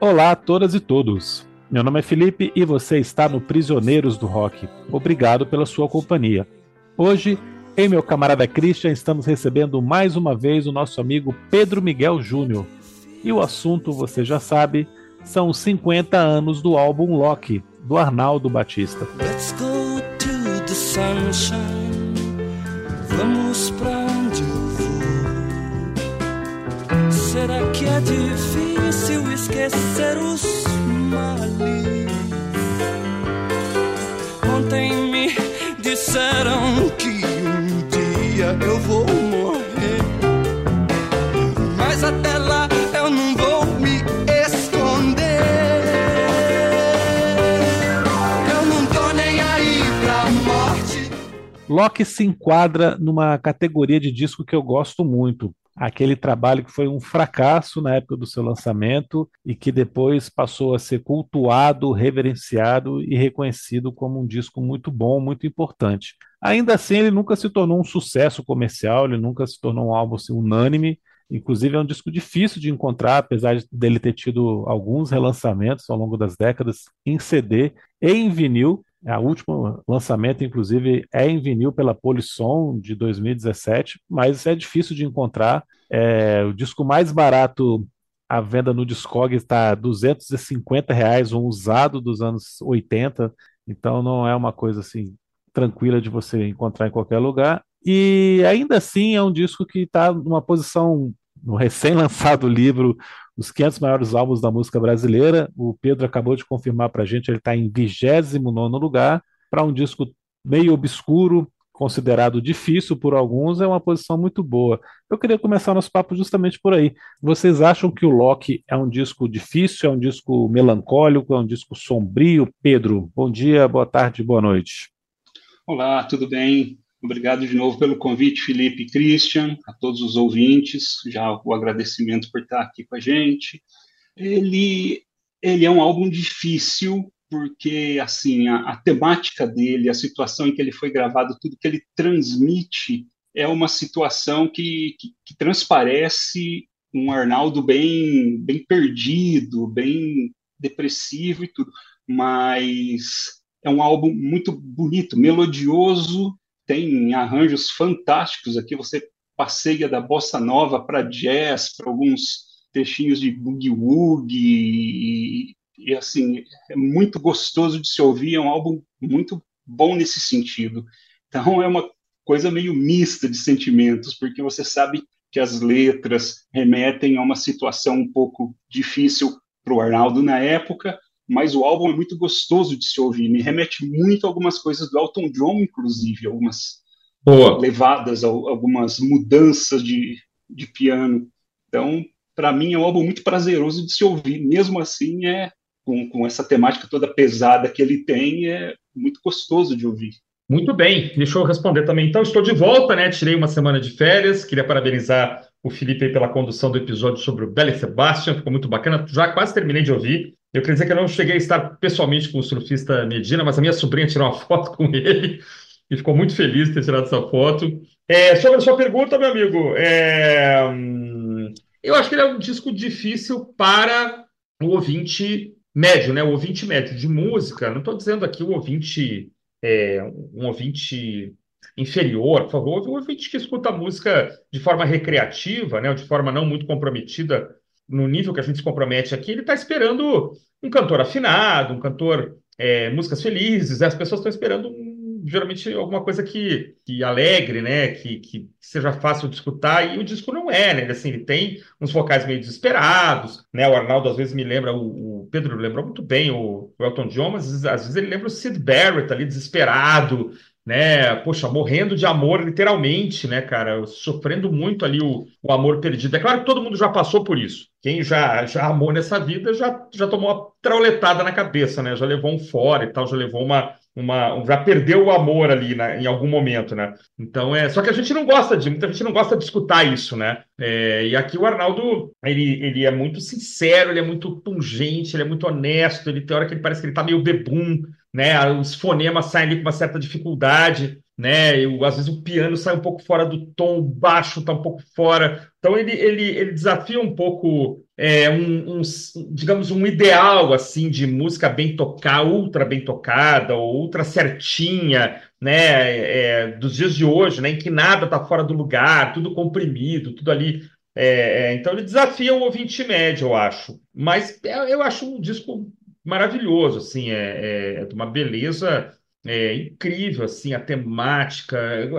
Olá a todas e todos. Meu nome é Felipe e você está no Prisioneiros do Rock. Obrigado pela sua companhia. Hoje, eu e meu camarada Christian estamos recebendo mais uma vez o nosso amigo Pedro Miguel Júnior. E o assunto, você já sabe, são os 50 anos do álbum Loki, do Arnaldo Batista. Let's go to the sunshine. Vamos pra onde eu vou. Será que é difícil esquecer os males? Ontem me disseram que um dia eu vou morrer. Mas até lá eu não vou me esconder. Eu não tô nem aí pra morte. Loki se enquadra numa categoria de disco que eu gosto muito. Aquele trabalho que foi um fracasso na época do seu lançamento e que depois passou a ser cultuado, reverenciado e reconhecido como um disco muito bom, muito importante. Ainda assim, ele nunca se tornou um sucesso comercial, ele nunca se tornou um álbum assim, unânime, Inclusive, é um disco difícil de encontrar, apesar dele ter tido alguns relançamentos ao longo das décadas em CD e em vinil. A último lançamento, inclusive, é em vinil pela Polisson de 2017, mas é difícil de encontrar. É, o disco mais barato à venda no Discog está 250 reais, um usado dos anos 80, então não é uma coisa assim tranquila de você encontrar em qualquer lugar. E ainda assim é um disco que está numa posição no recém-lançado livro Os 500 Maiores Álbuns da Música Brasileira. O Pedro acabou de confirmar para a gente, ele está em 29 lugar, para um disco meio obscuro, considerado difícil por alguns, é uma posição muito boa. Eu queria começar nosso papo justamente por aí. Vocês acham que o Loki é um disco difícil, é um disco melancólico, é um disco sombrio? Pedro, bom dia, boa tarde, boa noite. Olá, tudo bem? Obrigado de novo pelo convite, Felipe e Christian, a todos os ouvintes, já o agradecimento por estar aqui com a gente. Ele, ele é um álbum difícil, porque assim a, a, temática dele, a situação em que ele foi gravado, tudo que ele transmite é uma situação que, que, que transparece um Arnaldo bem, bem perdido, bem depressivo e tudo, mas é um álbum muito bonito, melodioso, tem arranjos fantásticos aqui. Você passeia da bossa nova para jazz, para alguns textinhos de boogie woogie e, e, assim é muito gostoso de se ouvir. É um álbum muito bom nesse sentido. Então é uma coisa meio mista de sentimentos, porque você sabe que as letras remetem a uma situação um pouco difícil para o Arnaldo na época, mas o álbum é muito gostoso de se ouvir, me remete muito a algumas coisas do Elton John, inclusive, algumas Boa. levadas, algumas mudanças de, de piano. Então, para mim, é um álbum muito prazeroso de se ouvir, mesmo assim, é com, com essa temática toda pesada que ele tem, é muito gostoso de ouvir. Muito bem, deixa eu responder também. Então, estou de volta, né? Tirei uma semana de férias, queria parabenizar o Felipe pela condução do episódio sobre o Belle Sebastian, ficou muito bacana, já quase terminei de ouvir. Eu queria dizer que eu não cheguei a estar pessoalmente com o surfista Medina, mas a minha sobrinha tirou uma foto com ele e ficou muito feliz de ter tirado essa foto. É, sobre a sua pergunta, meu amigo, é, eu acho que ele é um disco difícil para o ouvinte médio, né? O ouvinte médio de música. Não estou dizendo aqui o ouvinte, é, um ouvinte inferior, por favor, o ouvinte que escuta música de forma recreativa, né? De forma não muito comprometida no nível que a gente se compromete aqui, ele está esperando um cantor afinado, um cantor é, músicas felizes, né? as pessoas estão esperando geralmente alguma coisa que, que alegre, né? Que, que seja fácil de escutar, e o disco não é, né? Assim, ele tem uns vocais meio desesperados, né? O Arnaldo às vezes me lembra, o, o Pedro lembra muito bem o, o Elton John, mas às vezes ele lembra o Sid Barrett ali desesperado, né? Poxa, morrendo de amor, literalmente, né, cara? Sofrendo muito ali o, o amor perdido. É claro que todo mundo já passou por isso. Quem já, já amou nessa vida já, já tomou uma trauletada na cabeça, né? Já levou um fora e tal, já levou uma, uma já perdeu o amor ali né, em algum momento, né? Então é, só que a gente não gosta de, muita gente não gosta de escutar isso, né? É, e aqui o Arnaldo, ele, ele é muito sincero, ele é muito pungente, ele é muito honesto, ele tem hora que ele parece que ele tá meio bebum, né? Os fonemas saem ali com uma certa dificuldade, né? Eu, às vezes o piano sai um pouco fora do tom, o baixo está um pouco fora. Então ele, ele, ele desafia um pouco é, um, um, digamos, um ideal assim de música bem tocada, ultra bem tocada, ou ultra certinha, né, é, dos dias de hoje, né, em que nada está fora do lugar, tudo comprimido, tudo ali. É, é, então ele desafia o ouvinte médio, eu acho. Mas é, eu acho um disco maravilhoso, assim, é, é de uma beleza é, incrível, assim, a temática.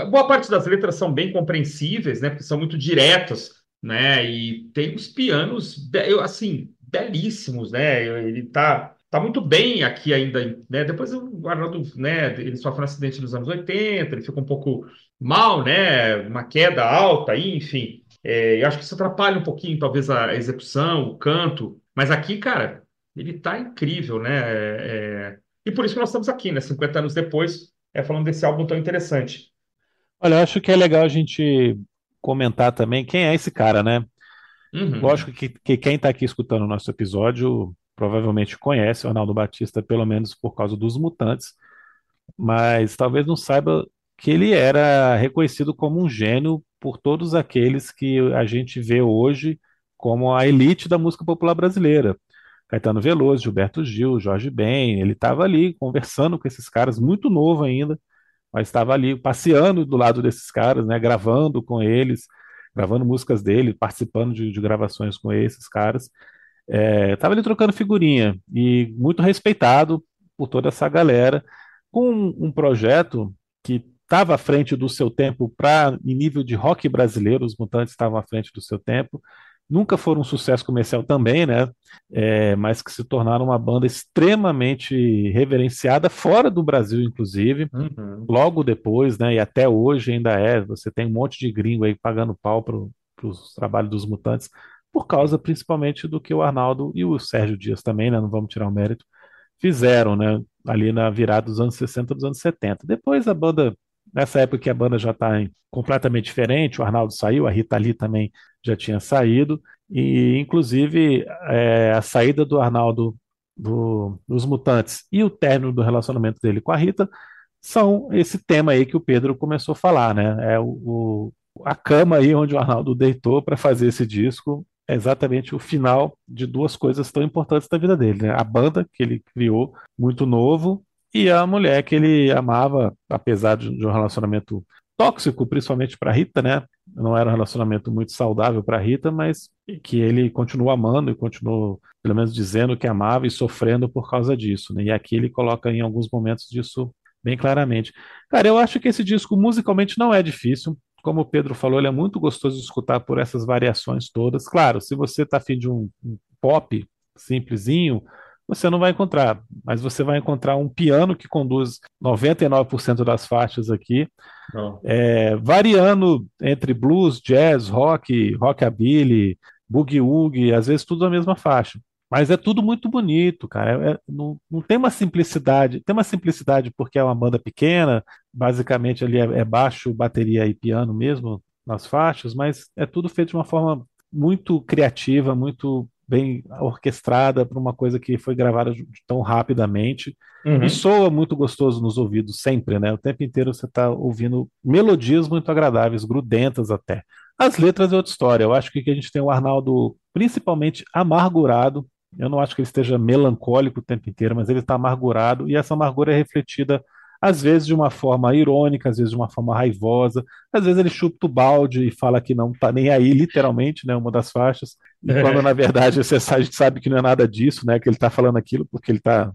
Boa parte das letras são bem compreensíveis, né, porque são muito diretas né? E tem os pianos, assim, belíssimos, né? Ele tá, tá muito bem aqui ainda, né? Depois o Arnaldo, né? Ele sofre um acidente nos anos 80, ele fica um pouco mal, né? Uma queda alta, enfim. É, eu acho que isso atrapalha um pouquinho, talvez, a execução, o canto. Mas aqui, cara, ele tá incrível, né? É, é... E por isso que nós estamos aqui, né? 50 anos depois, é, falando desse álbum tão interessante. Olha, eu acho que é legal a gente comentar também quem é esse cara, né? Uhum. Lógico que, que quem está aqui escutando o nosso episódio provavelmente conhece o Arnaldo Batista, pelo menos por causa dos Mutantes, mas talvez não saiba que ele era reconhecido como um gênio por todos aqueles que a gente vê hoje como a elite da música popular brasileira. Caetano Veloso, Gilberto Gil, Jorge Ben, ele estava ali conversando com esses caras, muito novo ainda, mas estava ali passeando do lado desses caras, né, gravando com eles, gravando músicas dele, participando de, de gravações com esses caras. Estava é, ali trocando figurinha e muito respeitado por toda essa galera, com um, projeto que estava à frente do seu tempo para em nível de rock brasileiro, os Mutantes estavam à frente do seu tempo, nunca foram um sucesso comercial também, né? É, mas que se tornaram uma banda extremamente reverenciada fora do Brasil, inclusive. Uhum. Logo depois, né? E até hoje ainda é. Você tem um monte de gringo aí pagando pau para os trabalhos dos Mutantes, por causa principalmente do que o Arnaldo e o Sérgio Dias também, né? Não vamos tirar o mérito, fizeram, né? Ali na virada dos anos 60 dos anos 70. Depois a banda Nessa época que a banda já está completamente diferente, o Arnaldo saiu, a Rita Lee também já tinha saído, e inclusive é, a saída do Arnaldo do, dos Mutantes e o término do relacionamento dele com a Rita são esse tema aí que o Pedro começou a falar, né? É o, o a cama aí onde o Arnaldo deitou para fazer esse disco é exatamente o final de duas coisas tão importantes da vida dele, né? A banda que ele criou muito novo e a mulher que ele amava, apesar de, um relacionamento tóxico, principalmente para Rita, né? Não era um relacionamento muito saudável para Rita, mas que ele continuou amando e continuou, pelo menos, dizendo que amava e sofrendo por causa disso. Né? E aqui ele coloca em alguns momentos disso bem claramente. Cara, eu acho que esse disco musicalmente não é difícil. Como o Pedro falou, ele é muito gostoso de escutar por essas variações todas. Claro, se você está afim de um, um pop simplesinho, você não vai encontrar, mas você vai encontrar um piano que conduz 99% das faixas aqui, é, variando entre blues, jazz, rock, rockabilly, boogie-woogie, às vezes tudo na mesma faixa. Mas é tudo muito bonito, cara. É, é, não, não, tem uma simplicidade. Tem uma simplicidade porque é uma banda pequena, basicamente ali é, é baixo, bateria e piano mesmo nas faixas, mas é tudo feito de uma forma muito criativa, muito bem orquestrada para uma coisa que foi gravada tão rapidamente. Uhum. E soa muito gostoso nos ouvidos, sempre, né? O tempo inteiro você está ouvindo melodias muito agradáveis, grudentas até. As letras é outra história. Eu acho que a gente tem o Arnaldo principalmente amargurado. Eu não acho que ele esteja melancólico o tempo inteiro, mas ele está amargurado, e essa amargura é refletida às vezes de uma forma irônica, às vezes de uma forma raivosa, às vezes ele chuta o balde e fala que não tá nem aí, literalmente, né, uma das faixas, e quando na verdade você, a gente sabe que não é nada disso, né, que ele tá falando aquilo porque ele tá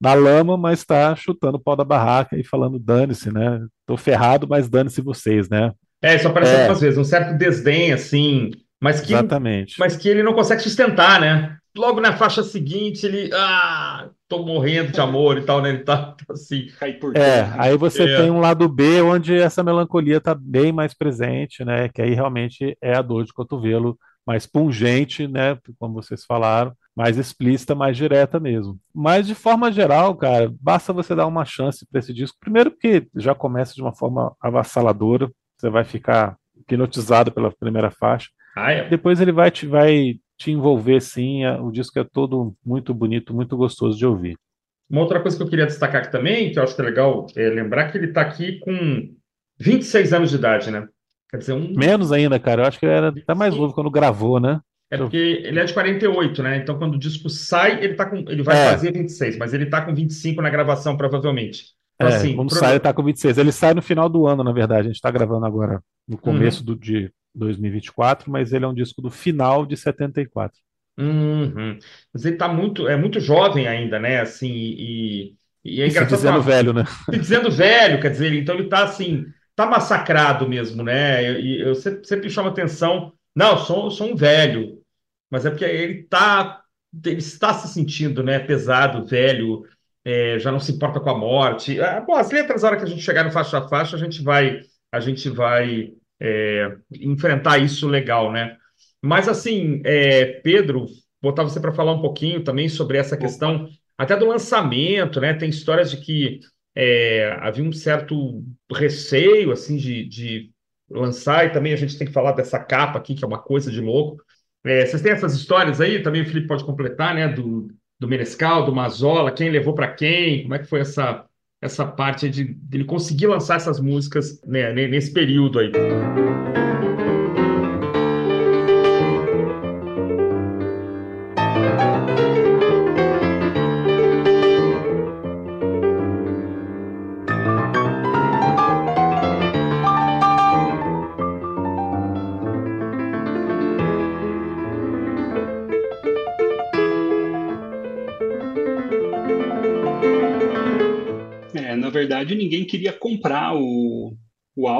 na lama, mas tá chutando o pau da barraca e falando dane-se, né, tô ferrado, mas dane-se vocês, né. É, isso aparece é. algumas vezes, um certo desdém, assim, mas que, Exatamente. mas que ele não consegue sustentar, né? Logo na faixa seguinte, ele. Ah, tô morrendo de amor e tal, né? Ele tá, tá assim. É, aí você é. tem um lado B onde essa melancolia tá bem mais presente, né? Que aí realmente é a dor de cotovelo mais pungente, né? Como vocês falaram, mais explícita, mais direta mesmo. Mas de forma geral, cara, basta você dar uma chance para esse disco. Primeiro, porque já começa de uma forma avassaladora, você vai ficar hipnotizado pela primeira faixa. Ah, é. Depois ele vai te, vai te envolver, sim. O disco é todo muito bonito, muito gostoso de ouvir. Uma outra coisa que eu queria destacar aqui também, que eu acho que é legal, é lembrar que ele está aqui com 26 anos de idade, né? Quer dizer, um... Menos ainda, cara. Eu acho que ele era até mais novo quando gravou, né? É porque ele é de 48, né? Então, quando o disco sai, ele tá com. Ele vai É. fazer 26, mas ele tá com 25 na gravação, provavelmente. Então, É, assim, quando sai, ele tá com 26. Ele sai no final do ano, na verdade. A gente está gravando agora no começo Uhum. do, de 2024, mas ele é um disco do final de 74. Uhum. Mas ele tá muito, é muito jovem ainda, né? Assim, e, e é E se engraçado dizendo falar- velho, né? se dizendo velho, quer dizer, então ele tá assim, tá massacrado mesmo, né? E eu, sempre, sempre chamo atenção, não, sou, sou um velho, mas é porque ele tá, ele está se sentindo, né, pesado, velho, é, já não se importa com a morte. Ah, bom, as letras, na hora que a gente chegar no faixa a faixa, a gente vai, a gente vai é, enfrentar isso legal, né? Mas assim, é, Pedro, botar você para falar um pouquinho também sobre essa questão até do lançamento, né? Tem histórias de que é, havia um certo receio assim de, de lançar, e também a gente tem que falar dessa capa aqui, que é uma coisa de louco. É, vocês têm essas histórias aí? Também o Felipe pode completar, né? Do, do Menescal, do Mazola, quem levou para quem? Como é que foi essa, essa parte de, de ele conseguir lançar essas músicas né, ne- nesse período aí?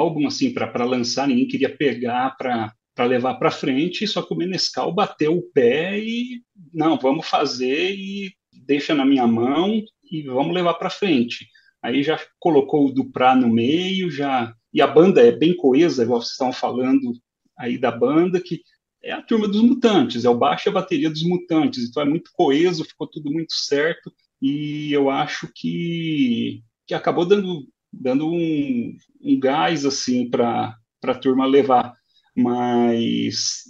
Álbum assim para lançar, ninguém queria pegar para levar para frente, só que o Menescal bateu o pé e não, vamos fazer e deixa na minha mão e vamos levar para frente. Aí já colocou o Duprá no meio, já e a banda é bem coesa, igual vocês estão falando aí da banda, que é a turma dos mutantes, é o baixo e a bateria dos mutantes, então é muito coeso, ficou tudo muito certo e eu acho que, que acabou dando, dando um, um gás assim para a turma levar, mas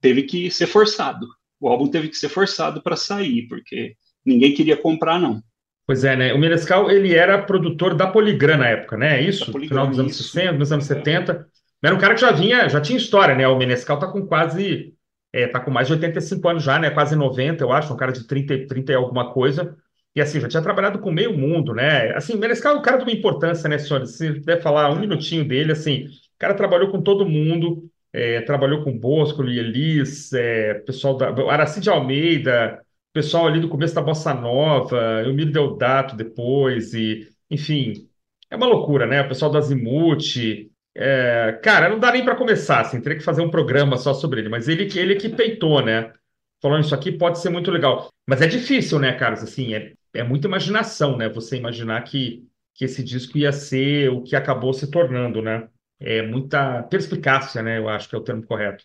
teve que ser forçado. O álbum teve que ser forçado para sair, porque ninguém queria comprar, não. Pois é, né? O Menescal, ele era produtor da Poligram na época, né? É isso? Final dos anos isso. 60, nos anos É. 70. Era um cara que já vinha, já tinha história, né? O Menescal tá com quase, é, tá com mais de 85 anos já, né? Quase 90, eu acho, um cara de 30, 30 e alguma coisa. E assim, já tinha trabalhado com meio mundo, né? Assim, Menescal é um cara de uma importância, né, senhores? Se puder falar um minutinho dele, assim, o cara trabalhou com todo mundo, é, trabalhou com Bosco, Elis, é, pessoal da Aracide Almeida, pessoal ali do começo da Bossa Nova, Emílio Deodato depois, e, enfim, é uma loucura, né? O pessoal do Azimuth. é, cara, não dá nem para começar, assim, teria que fazer um programa só sobre ele, mas ele, ele que peitou, né? Falando isso aqui pode ser muito legal. Mas é difícil, né, Carlos? Assim, é, é muita imaginação, né? Você imaginar que, que esse disco ia ser o que acabou se tornando, né? É muita perspicácia, né? Eu acho que é o termo correto.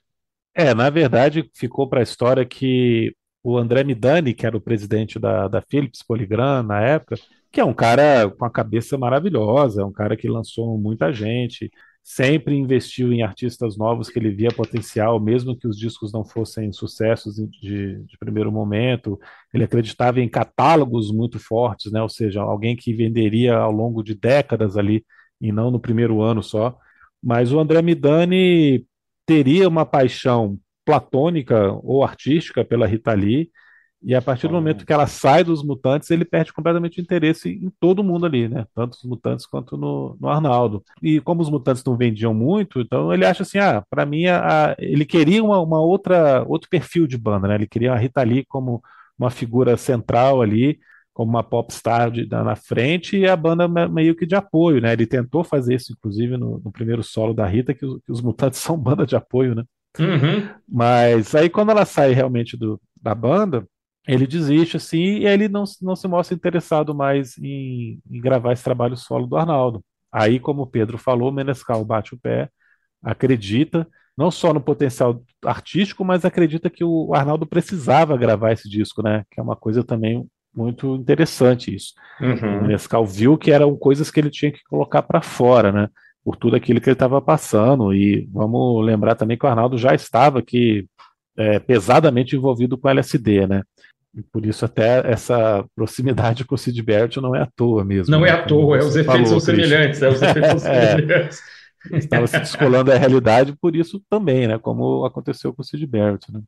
É, na verdade, ficou para a história que o André Midani, que era o presidente da, da Philips Polygram na época, que é um cara com a cabeça maravilhosa, é um cara que lançou muita gente, sempre investiu em artistas novos que ele via potencial, mesmo que os discos não fossem sucessos de, de primeiro momento. Ele acreditava em catálogos muito fortes, né? Ou seja, alguém que venderia ao longo de décadas ali, e não no primeiro ano só. Mas o André Midani teria uma paixão platônica ou artística pela Rita Lee, e a partir do momento que ela sai dos mutantes, ele perde completamente o interesse em todo mundo ali, né? Tanto os mutantes quanto no, no Arnaldo. E como os mutantes não vendiam muito, então ele acha assim, ah, para mim a, a- ele queria uma, uma outra outro perfil de banda, né? Ele queria a Rita Lee como uma figura central ali, como uma popstar de, na na frente e a banda me- meio que de apoio, né? Ele tentou fazer isso, inclusive, no, no primeiro solo da Rita, que, os- que os mutantes são banda de apoio, né? Uhum. Mas aí quando ela sai realmente do, da banda, ele desiste assim e ele não, se- não se mostra interessado mais em, em gravar esse trabalho solo do Arnaldo. Aí, como o Pedro falou, o Menescal bate o pé, acredita não só no potencial artístico, mas acredita que o Arnaldo precisava gravar esse disco, né? Que é uma coisa também muito interessante isso. O Uhum. Menescal viu que eram coisas que ele tinha que colocar para fora, né? Por tudo aquilo que ele estava passando. E vamos lembrar também que o Arnaldo já estava aqui é, pesadamente envolvido com LSD, né? E por isso até essa proximidade com o Sid Barrett não é à toa mesmo. Não né? é à toa, é, os efeitos falou, são semelhantes, é, os efeitos são É. semelhantes. Estava se descolando da realidade por isso também, né? Como aconteceu com o Sid Barrett, né?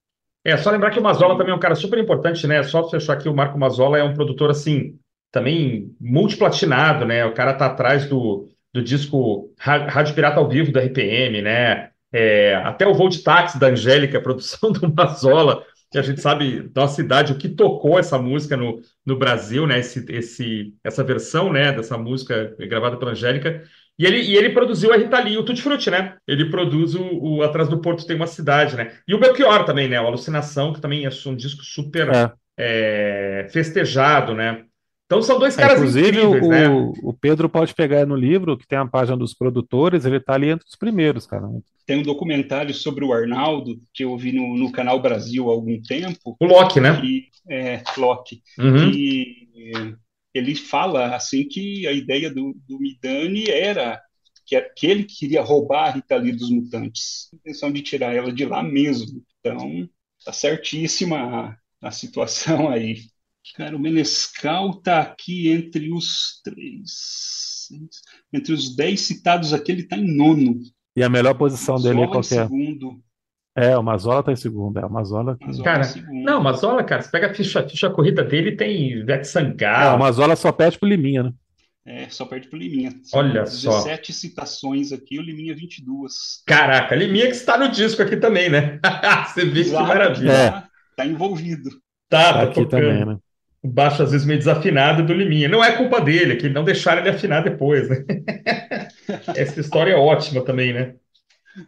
É, só lembrar que o Mazola também é um cara super importante, né? Só fechar aqui, o Marco Mazola é um produtor, assim, também multiplatinado, né? O cara tá atrás do, do disco Rádio Pirata ao Vivo da RPM, né? É, até o Voo de Táxi da Angélica, produção do Mazola, que a gente sabe da cidade, o que tocou essa música no, no Brasil, né? Esse, esse, essa versão, né, dessa música gravada pela Angélica. E ele, e ele produziu a Rita Lee, o Tutti Frutti, né? Ele produz o, o Atrás do Porto Tem uma Cidade, né? E o Belchior também, né? O Alucinação, que também é um disco super é. É, festejado, né? Então são dois é, caras inclusive, incríveis, o, né? o Pedro pode pegar no livro, que tem a página dos produtores, ele está ali entre os primeiros, cara. Tem um documentário sobre o Arnaldo, que eu vi no, no Canal Brasil há algum tempo. O Loki, né? Que, é, Loki. Uhum. Que ele fala assim que a ideia do, do Midani era que, que ele queria roubar a Rita Lee dos mutantes. A intenção de tirar ela de lá mesmo. Então, tá certíssima a, a situação aí. Cara, o Menescal está aqui entre os três. Entre os dez citados aqui, ele está em nono. E a melhor posição Mazola dele é qual é? segundo. É, o Mazola tá em segundo. É, o Mazola. Mazola cara, não, o Mazola, cara, você pega a ficha, a ficha corrida dele tem Vete Sangalo. É, o Mazola só perde pro Liminha, né? É, só perde pro Liminha. São Olha 17 só. 17 citações aqui, o Liminha 22. Caraca, Liminha que está no disco aqui também, né? você vê Exato, que maravilha. É. Tá envolvido. Tá, tá aqui tocando. também, né? baixo às vezes meio desafinado do Liminha. Não é culpa dele, é que não deixaram ele afinar depois, né? Essa história é ótima também, né?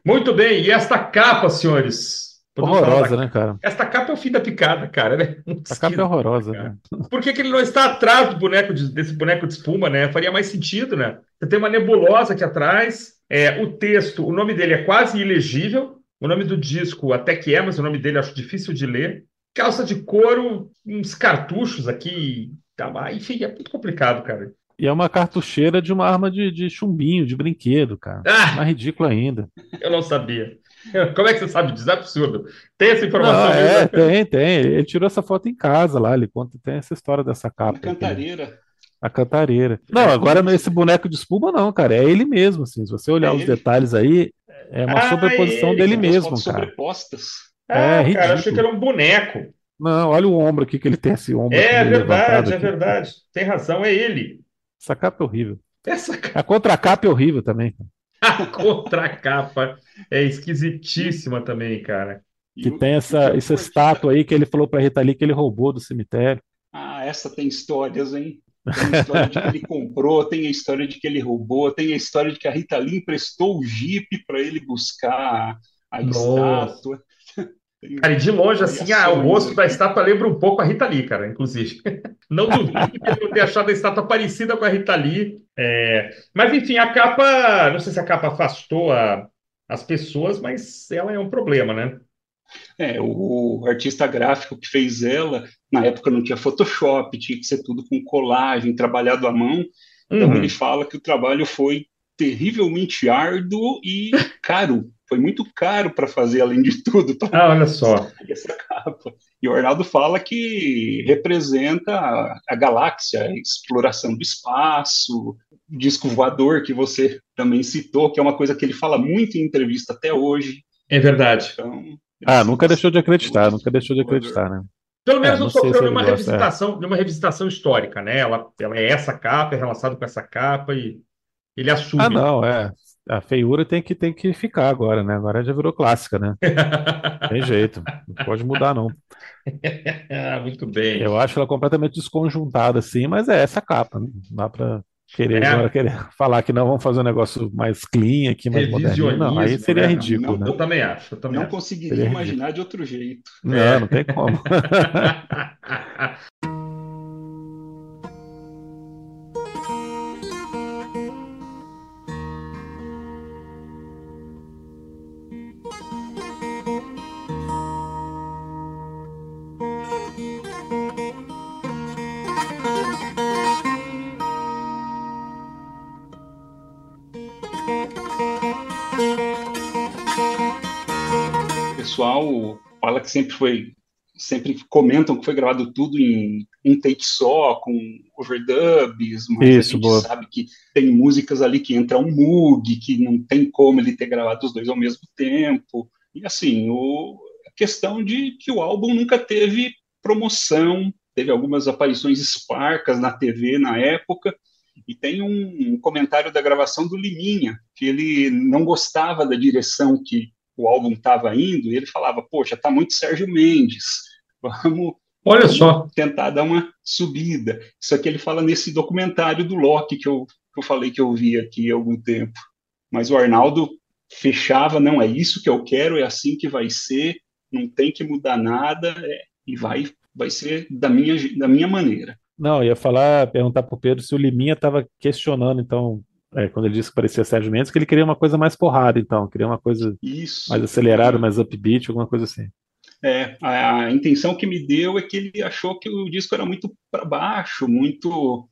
Muito bem, e esta capa, senhores? Horrorosa, né, cara? Esta capa é o fim da picada, cara. Né? a capa é horrorosa, né? Por que, que, ele não está atrás do boneco de, desse boneco de espuma, né? Faria mais sentido, né? Você tem uma nebulosa aqui atrás, é, o texto, o nome dele é quase ilegível, o nome do disco até que é, mas o nome dele acho difícil de ler calça de couro, uns cartuchos aqui. Tá, enfim, é muito complicado, cara. E é uma cartucheira de uma arma de, de chumbinho, de brinquedo, cara. Ah, Mais ridículo ainda. Eu não sabia. Como é que você sabe disso? É absurdo. Tem essa informação? Não, é, tem, tem. Ele tirou essa foto em casa lá. Ele conta, tem essa história dessa capa. A cantareira. A cantareira. Não, agora esse boneco de espuma, não, cara. É ele mesmo, assim. Se você olhar é os ele. detalhes aí, é uma ah, sobreposição é dele mesmo, cara. Sobrepostas. Ah, é, cara, achei que era um boneco. Não, olha o ombro aqui que ele tem esse ombro. É verdade, é verdade. Tem razão, é ele. Essa capa é horrível. Essa capa... A contracapa é horrível também. A contracapa é esquisitíssima também, cara. Que tem essa, essa estátua aí que ele falou para Rita Lee que ele roubou do cemitério. Ah, essa tem histórias, hein? Tem a história de que ele comprou, tem a história de que ele roubou, tem a história de que a Rita Lee emprestou o Jeep para ele buscar a Nossa. estátua. Cara, e de longe, assim, ah, o rosto da estátua lembra um pouco a Rita Lee, cara, inclusive. Não duvido que eu ter achado a estátua parecida com a Rita Lee. É... Mas, enfim, a capa, não sei se a capa afastou a, as pessoas, mas ela é um problema, né? É, o, o artista gráfico que fez ela, na época não tinha Photoshop, tinha que ser tudo com colagem, trabalhado à mão. Então uhum. ele fala que o trabalho foi terrivelmente árduo e caro foi muito caro para fazer, além de tudo. Ah, olha só. Essa capa. E o Arnaldo fala que representa a, a galáxia, a exploração do espaço, o disco voador que você também citou, que é uma coisa que ele fala muito em entrevista até hoje. É verdade. Então, ah, nunca deixou de acreditar, nunca deixou de acreditar, né? Pelo menos é, não sofreu nenhuma revisitação, é. revisitação histórica, né? Ela, ela é essa capa, é relacionada com essa capa e ele assume. Ah, não, é a feiura tem que, tem que ficar agora, né? Agora já virou clássica, né? tem jeito, não pode mudar, não. Muito bem. Eu acho ela completamente desconjuntada, assim, mas é essa capa, né? Não dá para querer, é. querer falar que não vamos fazer um negócio mais clean aqui, mais moderno. Não, aí seria né? ridículo, não, né? Eu também acho. Eu também não acho. conseguiria seria imaginar ridículo. de outro jeito. Não, é. não tem como. fala que sempre foi, sempre comentam que foi gravado tudo em um take só, com overdubs, mas Isso, a gente boa. sabe que tem músicas ali que entra um Moog, que não tem como ele ter gravado os dois ao mesmo tempo. E assim, o, questão de que o álbum nunca teve promoção, teve algumas aparições esparcas na TV na época, e tem um, um comentário da gravação do Liminha, que ele não gostava da direção que o álbum estava indo, e ele falava, poxa, tá muito Sérgio Mendes, vamos, Olha vamos só. tentar dar uma subida. Isso aqui ele fala nesse documentário do Loki que eu, que eu falei que eu vi aqui há algum tempo. Mas o Arnaldo fechava, não, é isso que eu quero, é assim que vai ser, não tem que mudar nada, é, e vai, vai ser da minha, da minha maneira. Não, ia falar, perguntar para o Pedro se o Liminha estava questionando, então, é, quando ele disse que parecia Sérgio Mendes, que ele queria uma coisa mais porrada, então, queria uma coisa Isso. mais acelerada, mais upbeat, alguma coisa assim. É, a, a, intenção que me deu é que ele achou que o disco era muito para baixo, muito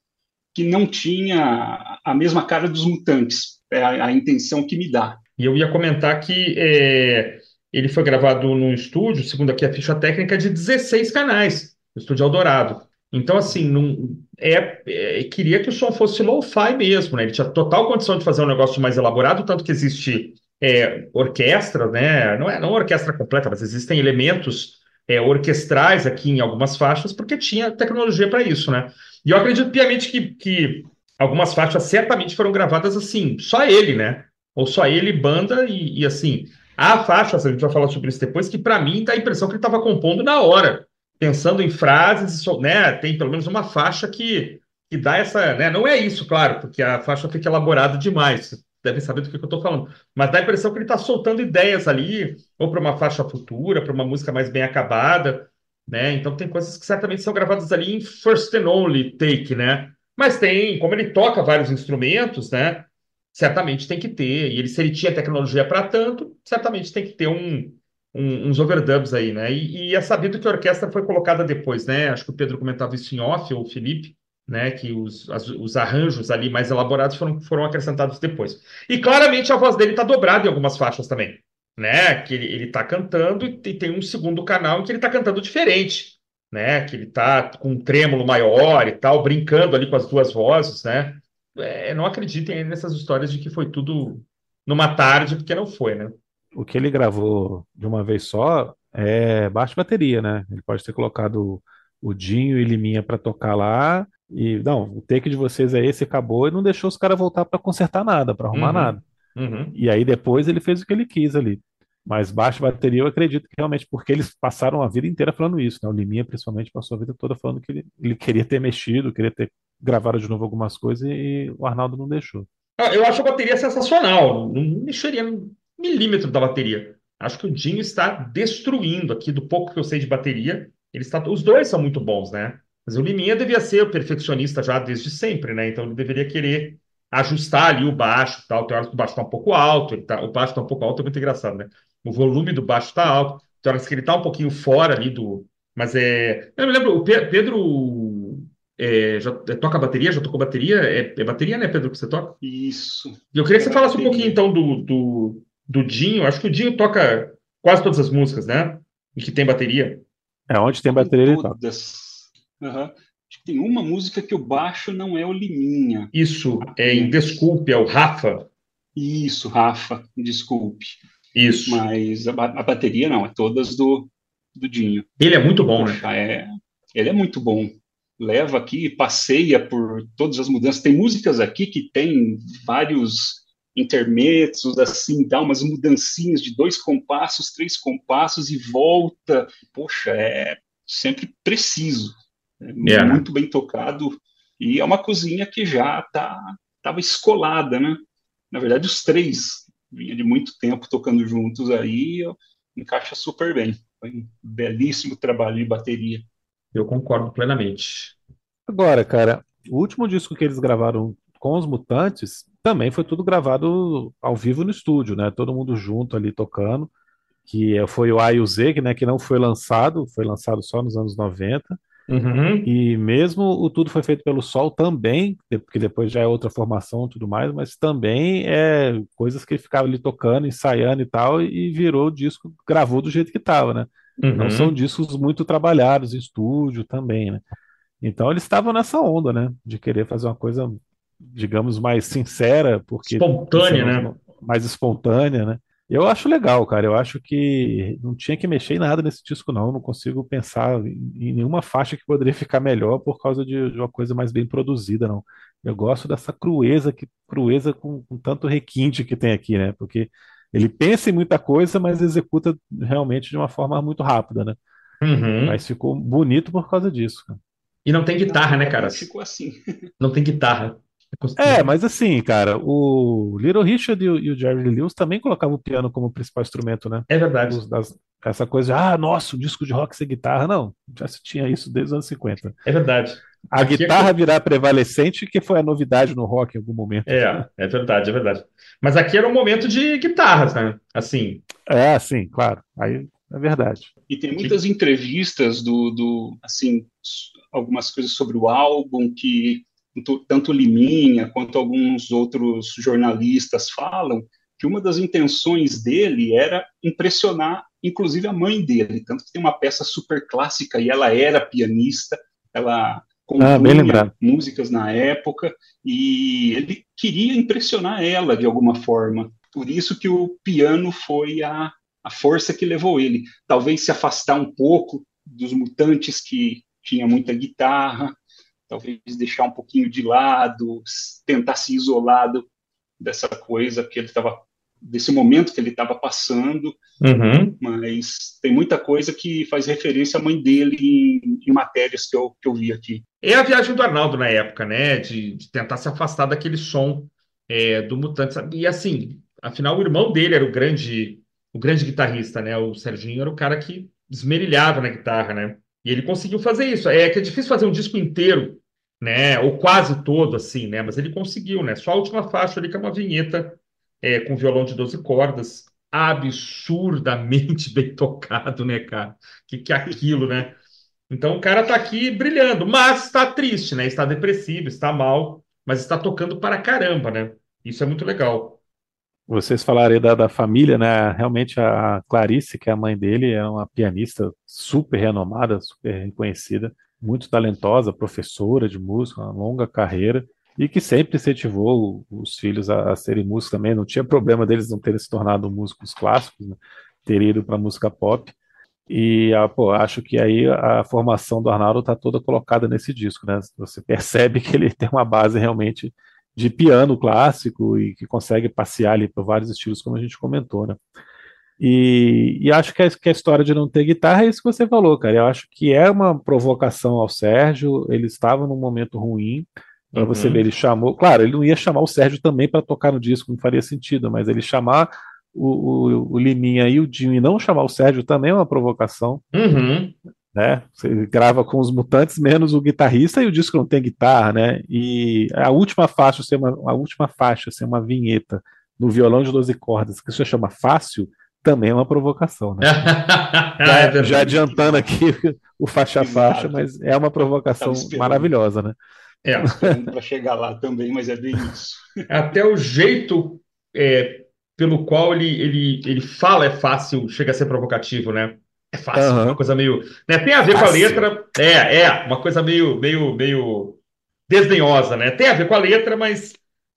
que não tinha a mesma cara dos Mutantes. É a, a intenção que me dá. E eu ia comentar que é, ele foi gravado num estúdio, segundo aqui a ficha técnica, de 16 canais, o Estúdio Eldorado. Então, assim, não, é, é, queria que o som fosse lo-fi mesmo, né? Ele tinha total condição de fazer um negócio mais elaborado, tanto que existe é, orquestra, né? Não é não orquestra completa, mas existem elementos é, orquestrais aqui em algumas faixas, porque tinha tecnologia para isso, né? E eu acredito piamente que, que algumas faixas certamente foram gravadas assim, só ele, né? Ou só ele, banda, e, e assim. Há faixas, a gente vai falar sobre isso depois, que para mim dá a impressão que ele estava compondo na hora pensando em frases, né, tem pelo menos uma faixa que, que dá essa, né, não é isso, claro, porque a faixa fica elaborada demais, devem saber do que eu estou falando, mas dá a impressão que ele está soltando ideias ali, ou para uma faixa futura, para uma música mais bem acabada, né, então tem coisas que certamente são gravadas ali em first and only take, né, mas tem, como ele toca vários instrumentos, né, certamente tem que ter, e ele, se ele tinha tecnologia para tanto, certamente tem que ter um, um, uns overdubs aí, né? E, e, é sabido que a orquestra foi colocada depois, né? Acho que o Pedro comentava isso em off, ou o Felipe, né? Que os, as, os arranjos ali mais elaborados foram, foram acrescentados depois. E claramente a voz dele está dobrada em algumas faixas também, né? Que ele, ele tá cantando e tem um segundo canal em que ele está cantando diferente, né? Que ele está com um trêmulo maior e tal, brincando ali com as duas vozes, né? É, não acreditem nessas histórias de que foi tudo numa tarde, porque não foi, né? O que ele gravou de uma vez só é baixo bateria, né? Ele pode ter colocado o Dinho e Liminha para tocar lá e não, o take de vocês é esse, acabou e não deixou os caras voltar para consertar nada, para arrumar uhum, nada. Uhum. E aí depois ele fez o que ele quis ali. Mas baixo bateria eu acredito que realmente porque eles passaram a vida inteira falando isso, né? O Liminha principalmente passou a vida toda falando que ele, ele queria ter mexido, queria ter gravado de novo algumas coisas e o Arnaldo não deixou. Ah, eu acho a bateria sensacional, não mexeria milímetro da bateria. Acho que o Dinho está destruindo aqui, do pouco que eu sei de bateria. Ele está, os dois são muito bons, né? Mas o Liminha devia ser o perfeccionista já desde sempre, né? Então ele deveria querer ajustar ali o baixo tal. Tem horas que o baixo está um pouco alto, tá, o baixo está um pouco alto, é muito engraçado, né? O volume do baixo está alto. Tem horas que ele está um pouquinho fora ali do. Mas é. Eu me lembro, o Pedro é, já é, toca bateria, já tocou bateria? É, é, bateria, né, Pedro, que você toca? Isso. E eu queria que você falasse um pouquinho, então, do, do, do Dinho. Acho que o Dinho toca quase todas as músicas, né? E que tem bateria. É, onde tem bateria ele toca. Uhum. Tem uma música que o baixo não é o Liminha. Isso, é em Desculpe, é o Rafa. Isso, Rafa, desculpe. Isso. Mas a, a bateria não, é todas do, do Dinho. Ele é muito bom, né? Poxa, né? É, ele é muito bom. Leva aqui, passeia por todas as mudanças. Tem músicas aqui que tem vários intermezzo, assim, dá umas mudancinhas de dois compassos, três compassos e volta. Poxa, é sempre preciso. É yeah. É. Muito bem tocado. E é uma cozinha que já tá, estava escolada, né? Na verdade, os três vinha de muito tempo tocando juntos aí, encaixa super bem. Foi um belíssimo trabalho de bateria. Eu concordo plenamente. Agora, cara, o último disco que eles gravaram com os Mutantes também foi tudo gravado ao vivo no estúdio, né? Todo mundo junto ali tocando, que é, foi o A e o Z, né? Que não foi lançado, foi lançado só nos anos 90. Uhum. E mesmo o Tudo Foi Feito pelo Sol também, porque depois já é outra formação e tudo mais, mas também é coisas que ele ficava ali tocando, ensaiando e tal, e virou o disco, gravou do jeito que estava, né? Uhum. Não são discos muito trabalhados em estúdio também, né? Então eles estavam nessa onda, né? De querer fazer uma coisa digamos, mais sincera, porque espontânea, né? Mais espontânea, né? Eu acho legal, cara. Eu acho que não tinha que mexer em nada nesse disco, não. Não consigo pensar em nenhuma faixa que poderia ficar melhor por causa de, de uma coisa mais bem produzida, não. Eu gosto dessa crueza, que crueza com, com tanto requinte que tem aqui, né? Porque ele pensa em muita coisa, mas executa realmente de uma forma muito rápida, né? Uhum. Mas ficou bonito por causa disso, cara. E não tem guitarra, né, cara? Ficou assim. Não tem guitarra. É, mas assim, cara, o Little Richard e o, e o Jerry Lee Lewis também colocavam o piano como principal instrumento, né? É verdade. Os- das- essa coisa de, ah, nossa, o disco de rock sem guitarra. Não, já se tinha isso desde os anos 50. É verdade. A Aqui guitarra virar prevalecente, que foi a novidade no rock em algum momento. É, é verdade, é verdade. Mas aqui era um momento de guitarras, né? Assim, É, sim, claro. Aí é verdade. E tem muitas entrevistas do, do assim, algumas coisas sobre o álbum que tanto- tanto Liminha quanto alguns outros jornalistas falam que uma das intenções dele era impressionar, inclusive a mãe dele, tanto que tem uma peça super clássica e ela era pianista, ela Ah, compunha lembrado. músicas na época e ele queria impressionar ela de alguma forma. Por isso que o piano foi a, a força que levou ele. Talvez se afastar um pouco dos mutantes que tinha muita guitarra, talvez deixar um pouquinho de lado, tentar se isolar do- dessa coisa que ele estava desse momento que ele estava passando, uhum. mas tem muita coisa que faz referência à mãe dele em, em matérias que eu, que eu vi aqui. É a viagem do Arnaldo na época, né? De, de tentar se afastar daquele som é, do Mutantes. E assim, afinal, o irmão dele era o grande, o grande guitarrista, né? O Serginho era o cara que esmerilhava na guitarra, né? E ele conseguiu fazer isso. É que é difícil fazer um disco inteiro, né? Ou quase todo, assim, né? Mas ele conseguiu, né? Só a última faixa ali, que é uma vinheta é, com violão de 12 cordas, absurdamente bem tocado, né, cara? Que que é aquilo, né? Então o cara tá aqui brilhando, mas está triste, né? Está depressivo, está mal, mas está tocando para caramba, né? Isso é muito legal. Vocês falaram aí da, da família, né? Realmente a Clarice, que é a mãe dele, é uma pianista super renomada, super reconhecida, muito talentosa, professora de música, uma longa carreira, e que sempre incentivou os filhos a, a serem músicos também. Não tinha problema deles não terem se tornado músicos clássicos, né? Terem ido para música pop. E ah, pô, acho que aí a formação do Arnaldo está toda colocada nesse disco, né? Você percebe que ele tem uma base realmente de piano clássico e que consegue passear ali por vários estilos, como a gente comentou, né? E, e acho que a, que a história de não ter guitarra é isso que você falou, cara. Eu acho que é uma provocação ao Sérgio. Ele estava num momento ruim. Para você Uhum. ver, ele chamou. Claro, ele não ia chamar o Sérgio também para tocar no disco, não faria sentido, mas ele chamar o, o, o Liminha e o Dinho e não chamar o Sérgio também é uma provocação Uhum. Né? Você grava com os mutantes menos o guitarrista e o disco não tem guitarra, né? E a última faixa ser uma, a última faixa ser uma vinheta no violão de 12 cordas, que você chama fácil, também é uma provocação, né? É Já, verdade. já adiantando aqui o faixa a faixa, mas é uma provocação maravilhosa, né? É. para chegar lá também, mas é bem isso. Até o jeito é, pelo qual ele, ele, ele fala é fácil, chega a ser provocativo, né? É fácil, Aham. uma coisa meio. Né? Tem a ver com a Fácil. letra. É, é, uma coisa meio, meio, meio desdenhosa, né? Tem a ver com a letra, mas,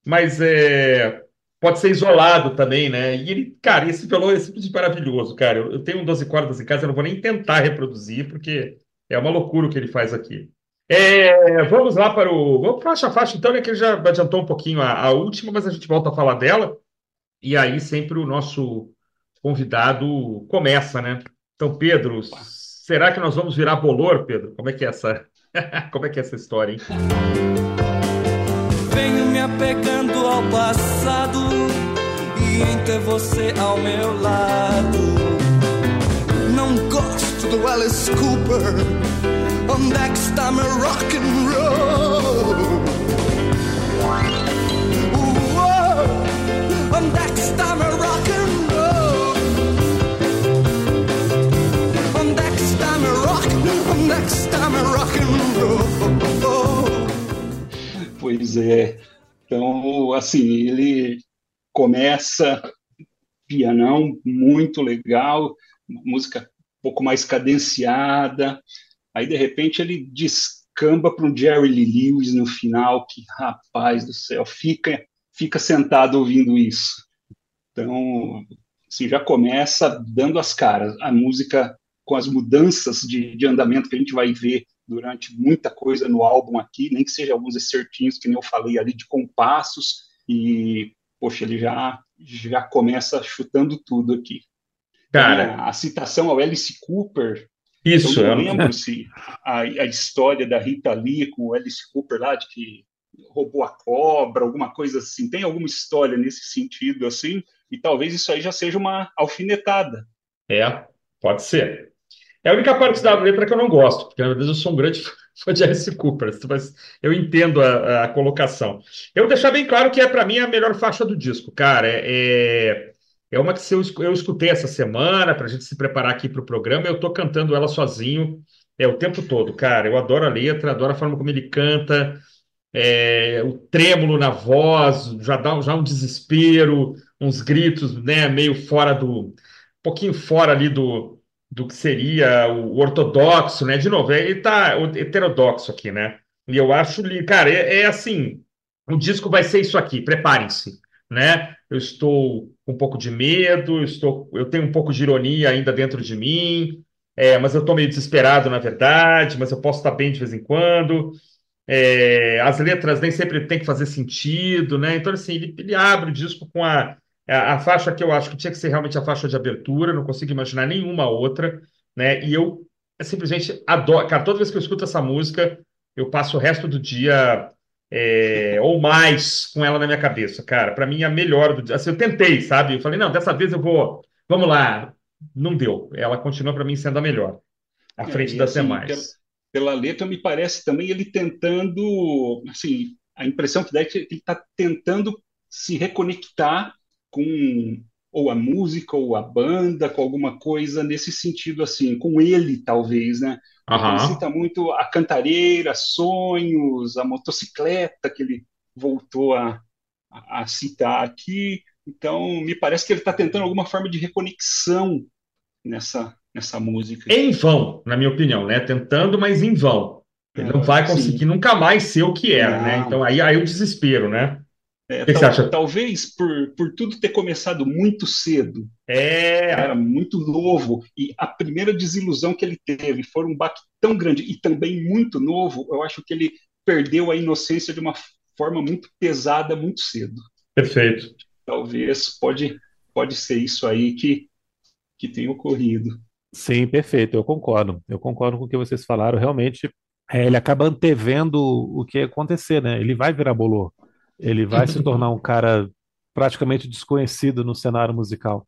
mas é, pode ser isolado também, né? E ele, cara, esse violão é simplesmente maravilhoso, cara. Eu, eu tenho um 12 cordas em casa, eu não vou nem tentar reproduzir, porque é uma loucura o que ele faz aqui. É, vamos lá para o. Vamos faixa a faixa, então, né? Que ele já adiantou um pouquinho a, a última, mas a gente volta a falar dela. E aí sempre o nosso convidado começa, né? Então, Pedro, será que nós vamos virar bolor, Pedro? Como é que é essa, como é que é essa história, hein? Venho me apegando ao passado e em ter você ao meu lado. Não gosto do Alice Cooper, onde é que está meu rock and roll? Pois é. Então, assim, ele começa pianão muito legal, música um pouco mais cadenciada. Aí, de repente, ele descamba para um Jerry Lee Lewis no final, que rapaz do céu, fica, fica sentado ouvindo isso. Então, assim, já começa dando as caras. A música com as mudanças de, de andamento que a gente vai ver durante muita coisa no álbum aqui, nem que seja alguns excertinhos que nem eu falei ali de compassos e poxa, ele já já começa chutando tudo aqui. Cara, a, a citação ao Alice Cooper. Isso, eu não lembro se a, a história da Rita Lee com o Alice Cooper lá de que roubou a cobra, alguma coisa assim. Tem alguma história nesse sentido assim? E talvez isso aí já seja uma alfinetada. É, pode ser. É a única parte da letra que eu não gosto, porque na verdade eu sou um grande fã de Alice Cooper, mas eu entendo a, a colocação. Eu vou deixar bem claro que é para mim a melhor faixa do disco, cara. É, é, é uma que eu, eu escutei essa semana para a gente se preparar aqui para o programa. Eu estou cantando ela sozinho é o tempo todo, cara. Eu adoro a letra, adoro a forma como ele canta, é, o trêmulo na voz, já dá já um desespero, uns gritos, né, meio fora do, um pouquinho fora ali do do que seria o ortodoxo, né? De novo, ele tá heterodoxo aqui, né? E eu acho, cara, é, é assim, o disco vai ser isso aqui, preparem-se, né? Eu estou com um pouco de medo, eu estou, eu tenho um pouco de ironia ainda dentro de mim, é, mas eu estou meio desesperado, na verdade, mas eu posso estar bem de vez em quando. É, as letras nem sempre tem que fazer sentido, né? Então, assim, ele, ele abre o disco com a, a, é, a, faixa que eu acho que tinha que ser realmente a faixa de abertura, não consigo imaginar nenhuma outra, né? E eu simplesmente adoro. Cara, toda vez que eu escuto essa música, eu passo o resto do dia é, ou mais com ela na minha cabeça, cara. Para mim, é a melhor do dia. Assim, eu tentei, sabe? Eu falei, não, dessa vez eu vou. Vamos lá. Não deu. Ela continua para mim sendo a melhor, à frente é, das assim, demais. Pela, pela, letra, me parece também ele tentando. Assim, a impressão que dá é que ele está tentando se reconectar com ou a música ou a banda, com alguma coisa nesse sentido assim, com ele talvez, né? Uhum. Ele cita muito a cantareira, sonhos, a motocicleta que ele voltou a, a, citar aqui. Então, me parece que ele está tentando alguma forma de reconexão nessa, nessa música. Em vão, na minha opinião, né? Tentando, mas em vão. Ele não vai conseguir Sim. nunca mais ser o que era, né? Então aí, aí o desespero, né? É, que tal, que talvez por, por tudo ter começado muito cedo, é. era muito novo, e a primeira desilusão que ele teve foi um baque tão grande e também muito novo, eu acho que ele perdeu a inocência de uma forma muito pesada muito cedo. Perfeito. Talvez pode, pode ser isso aí que, que tem ocorrido. Sim, perfeito, eu concordo. Eu concordo com o que vocês falaram. Realmente, é, ele acaba antevendo o que ia acontecer, né? Ele vai virar bolor ele vai se tornar um cara praticamente desconhecido no cenário musical.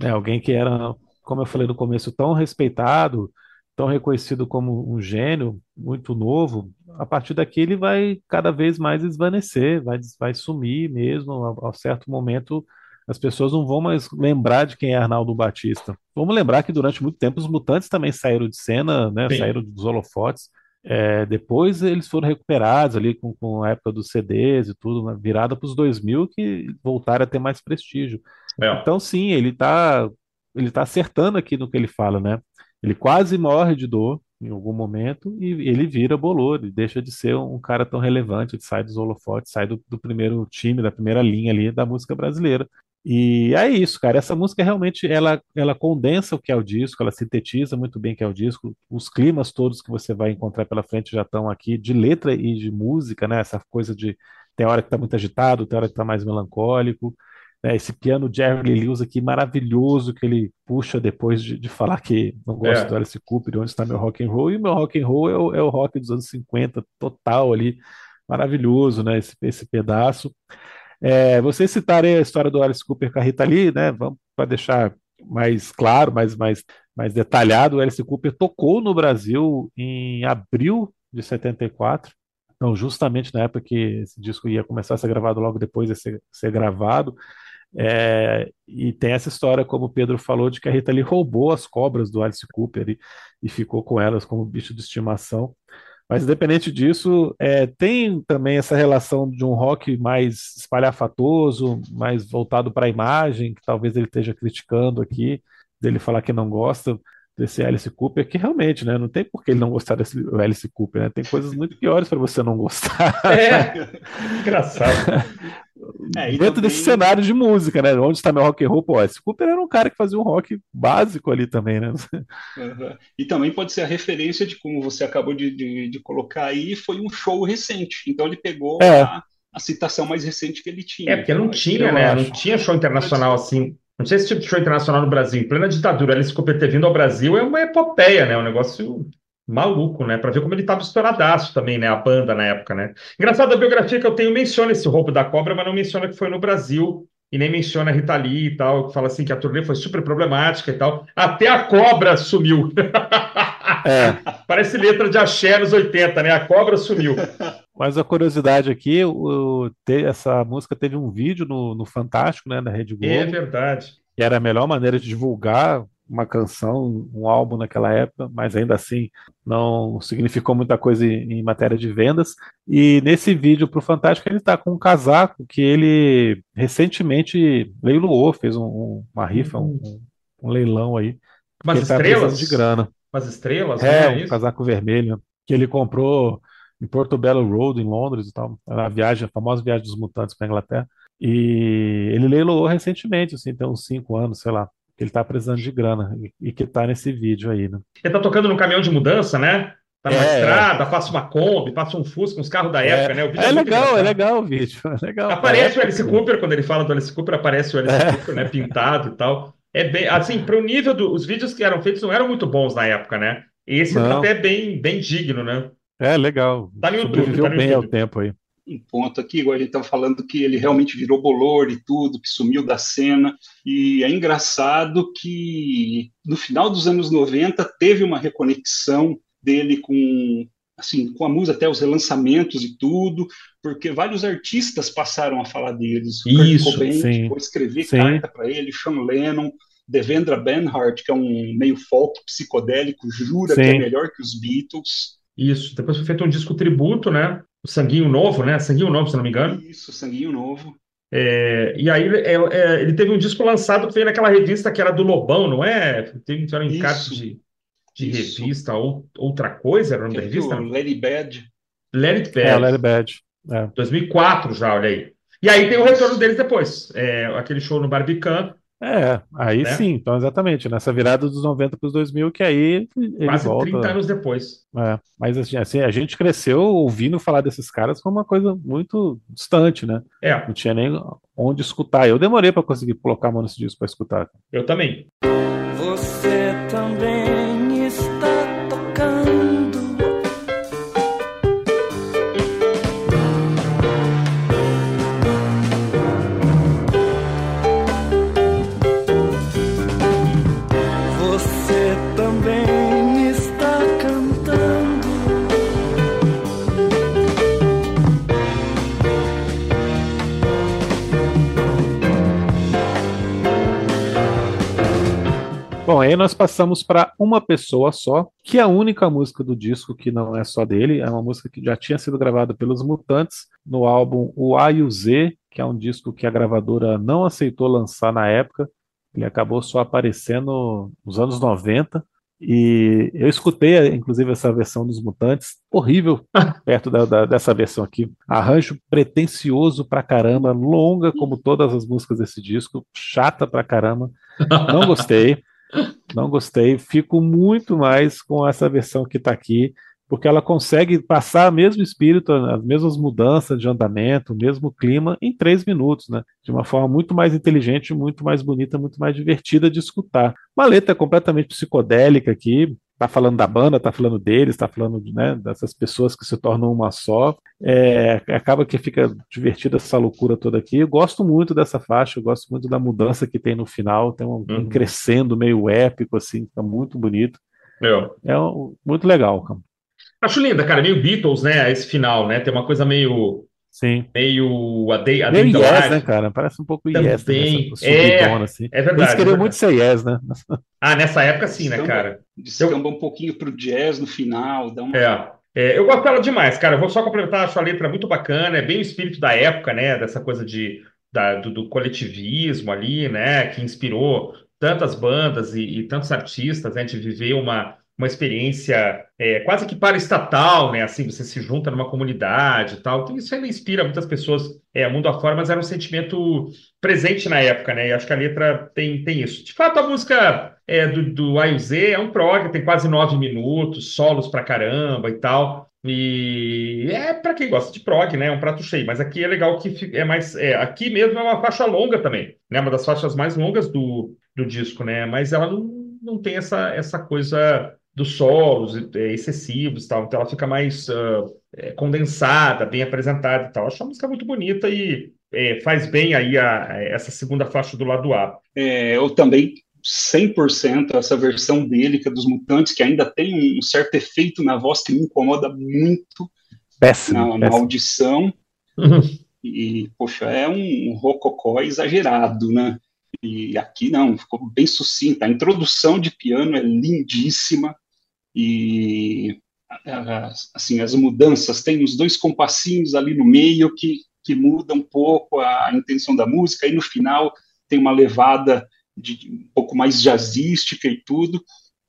Né? Alguém que era, como eu falei no começo, tão respeitado, tão reconhecido como um gênio, muito novo. A partir daqui ele vai cada vez mais esvanecer, vai, vai sumir mesmo. A, a certo momento as pessoas não vão mais lembrar de quem é Arnaldo Batista. Vamos lembrar que durante muito tempo os Mutantes também saíram de cena, né? saíram dos holofotes. É, depois eles foram recuperados ali com, com a época dos CDs e tudo, né, virada para os 2000 que voltaram a ter mais prestígio. É. Então, sim, ele está ele tá acertando aqui no que ele fala, né? Ele quase morre de dor em algum momento e ele vira bolor, ele deixa de ser um cara tão relevante, ele sai dos holofotes, sai do, do primeiro time, da primeira linha ali da música brasileira. E é isso, cara. Essa música realmente ela, ela condensa o que é o disco, ela sintetiza muito bem o que é o disco. Os climas todos que você vai encontrar pela frente já estão aqui, de letra e de música, né? Essa coisa de tem hora que está muito agitado, tem hora que está mais melancólico. Né? Esse piano Jerry Lewis aqui maravilhoso que ele puxa depois de, de falar que não gosta é. do Alice Cooper, onde está meu rock and roll. E meu rock and roll é o, é o rock dos anos 50, total ali, maravilhoso, né? Esse, esse pedaço. É, vocês a história do Alice Cooper com a Rita Lee, né? Vamos para deixar mais claro, mais, mais, mais detalhado, o Alice Cooper tocou no Brasil em abril de 74. Então, justamente na época que esse disco ia começar a ser gravado, logo depois de ser, ser gravado. É, e tem essa história, como o Pedro falou, de que a Rita Lee roubou as cobras do Alice Cooper e, e ficou com elas como bicho de estimação. Mas, independente disso, é, tem também essa relação de um rock mais espalhafatoso, mais voltado para a imagem, que talvez ele esteja criticando aqui, dele falar que não gosta desse Alice Cooper, que realmente, né, não tem por que ele não gostar desse Alice Cooper, né? Tem coisas muito piores para você não gostar. É, engraçado. é, dentro também... desse cenário de música, né? Onde está meu rock and roll? Pô, esse Cooper era um cara que fazia um rock básico ali também, né? Uhum. E também pode ser a referência de como você acabou de, de, de colocar aí, foi um show recente. Então ele pegou é. a, a, citação mais recente que ele tinha. É, porque não tinha, né? Não tinha show internacional assim. Não tinha esse tipo de show internacional no Brasil. Em plena ditadura, Alice Cooper ter vindo ao Brasil é uma epopeia, né? Um negócio maluco, né? Para ver como ele estava estouradaço também, né? A banda na época, né? Engraçado, a biografia que eu tenho menciona esse roubo da cobra, mas não menciona que foi no Brasil e nem menciona a Rita Lee e tal, que fala assim que a turnê foi super problemática e tal. Até a cobra sumiu. É. Parece letra de axé nos 80, né? A cobra sumiu. Mas a curiosidade aqui, o, te, essa música teve um vídeo no, no Fantástico, né, na Rede Globo. É verdade. Que era a melhor maneira de divulgar uma canção, um álbum naquela época, mas ainda assim não significou muita coisa em, em matéria de vendas. E nesse vídeo para o Fantástico ele está com um casaco que ele recentemente leiloou, fez um, uma rifa, um, uhum. um, leilão aí. Umas tá estrelas? de grana. Umas estrelas? É, é um casaco vermelho que ele comprou em Porto Belo Road, em Londres e tal. A viagem, a famosa viagem dos mutantes para a Inglaterra. E ele leiloou recentemente, assim, tem uns cinco anos, sei lá que ele está precisando de grana e que está nesse vídeo aí, né? Ele está tocando no caminhão de mudança, né? Tá na é, estrada, passa uma Kombi, passa um Fusca, uns carros da época, é, né? é, é legal, é legal o vídeo. É legal. Aparece o Alice Cooper, quando ele fala do Alice Cooper, aparece o Alice é. Cooper, né? Pintado e tal. É bem, assim, para o nível dos vídeos que eram feitos não eram muito bons na época, né? Esse tá até bem, bem digno, né? É, legal. Tá no YouTube. Sobreviveu tá no bem YouTube. ao tempo aí um ponto aqui, igual a gente estava falando que ele realmente virou bolor e tudo, que sumiu da cena. E é engraçado que no final dos anos 90 teve uma reconexão dele com assim, com a música até os relançamentos e tudo, porque vários artistas passaram a falar deles. O Isso, Kurt Cobain sim, foi escrever sim. carta para ele, Sean Lennon, Devendra Banhart, que é um meio folk psicodélico, jura sim. que é melhor que os Beatles. Isso, depois foi feito um disco tributo, né? o Sanguinho Novo, né? Sanguinho Novo, se não me engano. Isso, Sanguinho Novo. É, e aí é, é, ele teve um disco lançado que veio naquela revista que era do Lobão, não é? Teve um encarte de, de revista ou outra coisa, era o nome da revista? Lady Bad. Let It Bad. É, Let It Bad. É. 2004 já, olha aí. E aí tem o retorno deles depois. É, aquele show no Barbican, é, aí né? sim, então exatamente, nessa virada dos 90 para os 2000, que aí ele Quase volta. 30 anos depois. É, mas assim, assim, a gente cresceu ouvindo falar desses caras como uma coisa muito distante, né? É. Não tinha nem onde escutar. Eu demorei para conseguir colocar a mão nesse disco para escutar. Eu também. Você também Bom, aí nós passamos para Uma Pessoa Só, que é a única música do disco que não é só dele, é uma música que já tinha sido gravada pelos Mutantes no álbum O A e o Z, que é um disco que a gravadora não aceitou lançar na época, ele acabou só aparecendo nos anos 90. E eu escutei, inclusive, essa versão dos Mutantes, horrível, perto da, da, dessa versão aqui. Arranjo pretencioso pra caramba, longa como todas as músicas desse disco, chata pra caramba. Não gostei. Não gostei. Fico muito mais com essa versão que está aqui, porque ela consegue passar o mesmo espírito, as mesmas mudanças de andamento, o mesmo clima em três minutos, né? De uma forma muito mais inteligente, muito mais bonita, muito mais divertida de escutar. Uma letra completamente psicodélica aqui, tá falando da banda, tá falando deles, tá falando né, dessas pessoas que se tornam uma só. É, acaba que fica divertida essa loucura toda aqui. Eu gosto muito dessa faixa, eu gosto muito da mudança que tem no final, tem um, uhum. um crescendo meio épico, assim, fica muito bonito. É, é um, muito legal, cara. Acho linda, cara, meio Beatles, né? Esse final, né? Tem uma coisa meio Sim. Meio a Day, a meio yes, né, cara? Parece um pouco Também. Yes. Também. É, assim. é verdade. Eles queriam é muito ser yes, né? Ah, nessa época sim, né, cara? Descamba eu... um pouquinho pro jazz no final. Dá uma... É. É, eu gosto dela demais, cara. Eu vou só complementar a sua letra muito bacana, é bem o espírito da época, né? Dessa coisa de, da, do, do, coletivismo ali, né? Que inspirou tantas bandas e, e tantos artistas, né? De viver uma, uma experiência é, quase que para estatal, né? Assim, você se junta numa comunidade e tal. Então, isso ainda inspira muitas pessoas é, mundo afora, mas era um sentimento presente na época, né? E acho que a letra tem, tem isso. De fato, a música é, do, do Z é um prog, tem quase nove minutos, solos pra caramba e tal. E é para quem gosta de prog, né? É um prato cheio. Mas aqui é legal que é mais. É, aqui mesmo é uma faixa longa também, né? Uma das faixas mais longas do, do disco, né? Mas ela não, não tem essa, essa coisa dos solos é, excessivos tal. Então ela fica mais uh, é, condensada, bem apresentada e tal. Acho a música muito bonita e é, faz bem aí a, a, essa segunda faixa do lado A. É, eu também 100% essa versão dele, que é dos Mutantes, que ainda tem um certo efeito na voz que me incomoda muito péssimo, na, péssimo. na audição. Uhum. E, poxa, é um rococó exagerado, né? E aqui não, ficou bem sucinta. A introdução de piano é lindíssima. E assim as mudanças tem os dois compassinhos ali no meio que que muda um pouco a intenção da música. E no final tem uma levada de um pouco mais jazzística e tudo.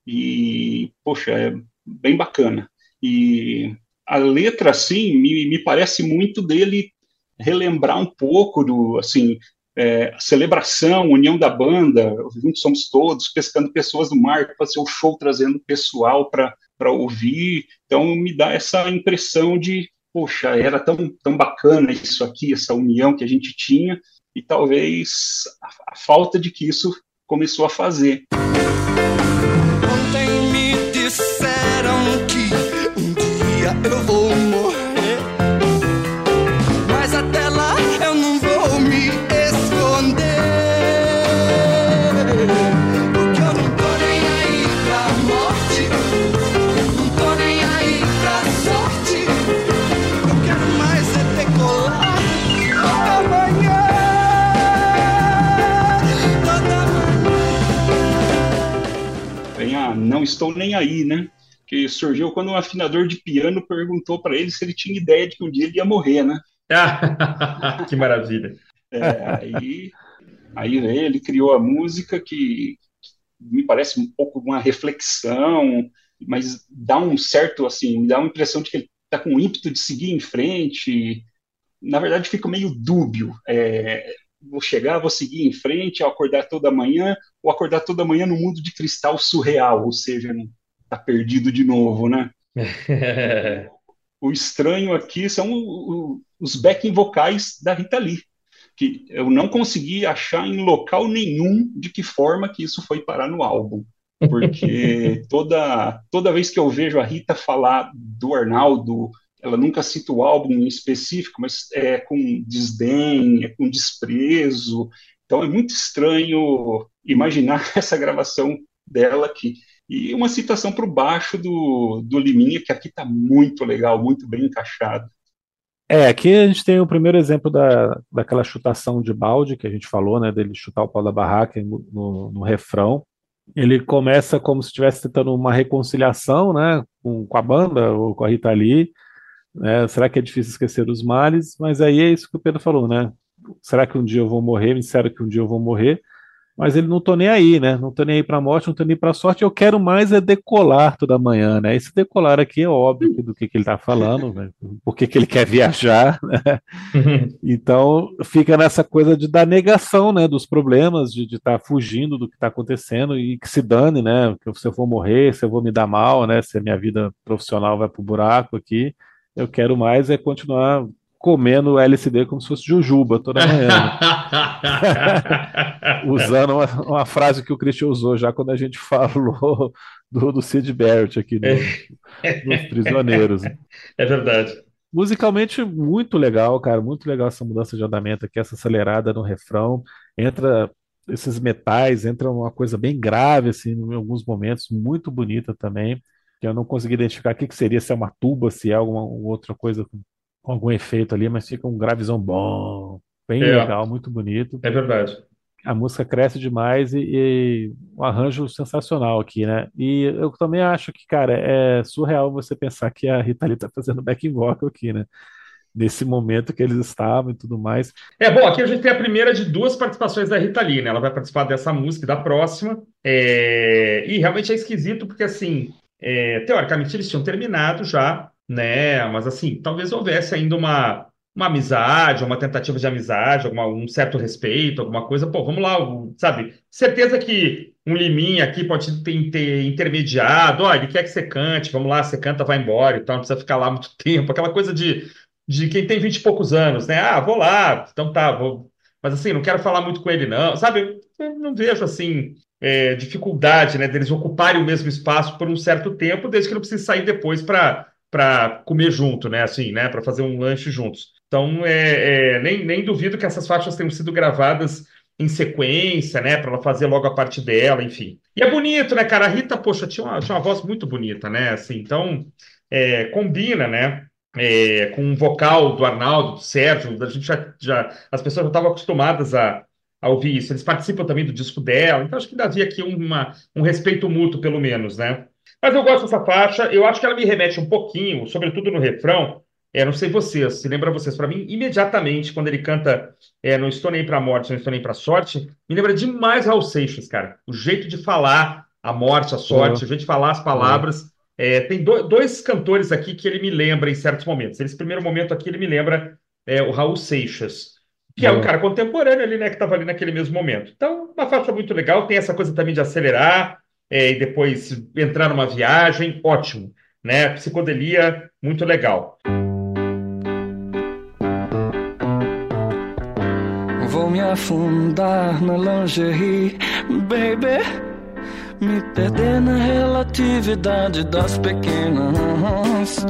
E poxa é bem bacana. E a letra assim me, me parece muito dele relembrar um pouco do assim é, celebração, união da banda, juntos somos todos, pescando pessoas no mar, fazer o show trazendo pessoal para ouvir. Então, me dá essa impressão de, poxa, era tão, tão bacana isso aqui, essa união que a gente tinha, e talvez a, a falta de que isso começou a fazer. Não Estou Nem Aí, né? Que surgiu quando um afinador de piano perguntou para ele se ele tinha ideia de que um dia ele ia morrer, né? que maravilha. É, aí, aí ele criou a música que me parece um pouco uma reflexão, mas dá um certo, assim, dá uma impressão de que ele está com ímpeto de seguir em frente. Na verdade, fica meio dúbio. É, vou chegar, vou seguir em frente, ao acordar toda manhã, ou acordar toda manhã no mundo de cristal surreal, ou seja, tá perdido de novo, né? o estranho aqui são os backing vocais da Rita Lee, que eu não consegui achar em local nenhum de que forma que isso foi parar no álbum. Porque toda, toda vez que eu vejo a Rita falar do Arnaldo ela nunca cita o álbum em específico, mas é com desdém, é com desprezo. Então é muito estranho imaginar essa gravação dela aqui. E uma citação para o baixo do, do Liminha, que aqui está muito legal, muito bem encaixado. É, aqui a gente tem o primeiro exemplo da, daquela chutação de balde que a gente falou, né, dele chutar o pau da barraca no, no, refrão. Ele começa como se estivesse tentando uma reconciliação, né, com, com a banda ou com a Rita Lee, né? Será que é difícil esquecer os males? Mas aí é isso que o Pedro falou, né? Será que um dia eu vou morrer? Me disseram que um dia eu vou morrer. Mas ele não tô nem aí, né? Não tô nem aí para a morte, não tô nem para a sorte. Eu quero mais é decolar toda manhã, né? Esse decolar aqui é óbvio do que, que ele está falando, né? por que, que ele quer viajar, né? Então fica nessa coisa de da negação, né? Dos problemas, de estar tá fugindo do que está acontecendo e que se dane, né? Que se eu for morrer, se eu vou me dar mal, né? Se a minha vida profissional vai pro buraco aqui. Eu quero mais é continuar comendo LSD como se fosse jujuba toda manhã. Usando uma, uma, frase que o Christian usou já quando a gente falou do, do Sid Barrett aqui nos Prisioneiros. É verdade. Musicalmente, muito legal, cara. Muito legal essa mudança de andamento aqui, essa acelerada no refrão. Entra esses metais, entra uma coisa bem grave, assim, em alguns momentos, muito bonita também que eu não consegui identificar o que, que seria, se é uma tuba, se é alguma outra coisa com, algum efeito ali, mas fica um gravizão bom, bem é. legal, muito bonito. É verdade. A música cresce demais e, e, um arranjo sensacional aqui, né? E eu também acho que, cara, é surreal você pensar que a Rita Lee tá fazendo backing vocal aqui, né? Nesse momento que eles estavam e tudo mais. É, bom, aqui a gente tem a primeira de duas participações da Rita Lee, né? Ela vai participar dessa música e da próxima. É... E realmente é esquisito, porque assim, é, teoricamente eles tinham terminado já, né? Mas assim, talvez houvesse ainda uma, uma amizade, uma tentativa de amizade, alguma, um certo respeito, alguma coisa. Pô, vamos lá, sabe? Certeza que um liminha aqui pode ter, ter intermediado, ó, ele quer que você cante, vamos lá, você canta, vai embora e tal, não precisa ficar lá muito tempo, aquela coisa de, de quem tem vinte e poucos anos, né? Ah, vou lá, então tá, vou. Mas assim, não quero falar muito com ele, não, sabe? Eu não vejo assim é, dificuldade, né, deles ocuparem o mesmo espaço por um certo tempo, desde que não precise sair depois para comer junto, né, assim, né, para fazer um lanche juntos. Então, é, é, nem, nem duvido que essas faixas tenham sido gravadas em sequência, né, para ela fazer logo a parte dela, enfim. E é bonito, né, cara? A Rita, poxa, tinha uma, tinha uma voz muito bonita, né, assim, então é, combina, né? É, com o vocal do Arnaldo, do Sérgio, a gente já, já as pessoas já estavam acostumadas a, a ouvir isso. Eles participam também do disco dela, então acho que havia aqui uma, um respeito mútuo, pelo menos, né? Mas eu gosto dessa faixa, eu acho que ela me remete um pouquinho, sobretudo no refrão. É, não sei vocês, se lembra vocês, para mim, imediatamente, quando ele canta é, Não Estou Nem Pra Morte, Não Estou Nem Pra Sorte, me lembra demais Raul Seixas, cara. O jeito de falar a morte, a sorte, uhum. o jeito de falar as palavras. Uhum. É, tem do, dois cantores aqui que ele me lembra em certos momentos. Esse primeiro momento aqui, ele me lembra é, o Raul Seixas que é um cara contemporâneo ali, né, que estava ali naquele mesmo momento. Então, uma faixa muito legal, tem essa coisa também de acelerar é, e depois entrar numa viagem, ótimo, né? Psicodelia, muito legal. Vou me afundar na lingerie, baby. Me perder na relatividade das pequenas.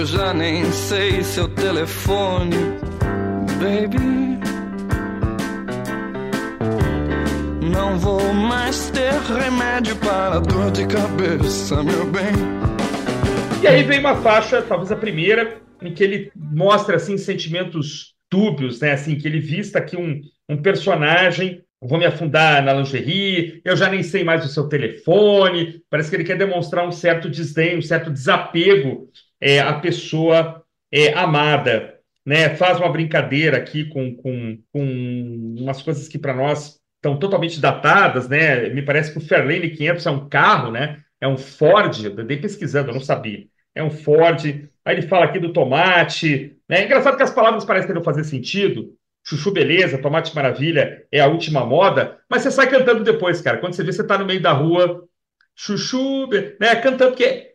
Eu já nem sei seu telefone, baby. Não vou mais ter remédio para dor de cabeça, meu bem. E aí vem uma faixa, talvez a primeira, em que ele mostra assim sentimentos dúbios, né? Assim, que ele vista aqui um, um personagem vou me afundar na lingerie, eu já nem sei mais o seu telefone. Parece que ele quer demonstrar um certo desdém, um certo desapego é, a pessoa é, amada. Né? Faz uma brincadeira aqui com, com, com umas coisas que para nós estão totalmente datadas, né? Me parece que o Fairlane 500 é um carro, né? É um Ford, eu dei pesquisando, eu não sabia. É um Ford. Aí ele fala aqui do tomate. Né? Engraçado que as palavras parecem não fazer sentido. Chuchu beleza, tomate maravilha, é a última moda, mas você sai cantando depois, cara. Quando você vê, você tá no meio da rua, chuchu, né? Cantando, porque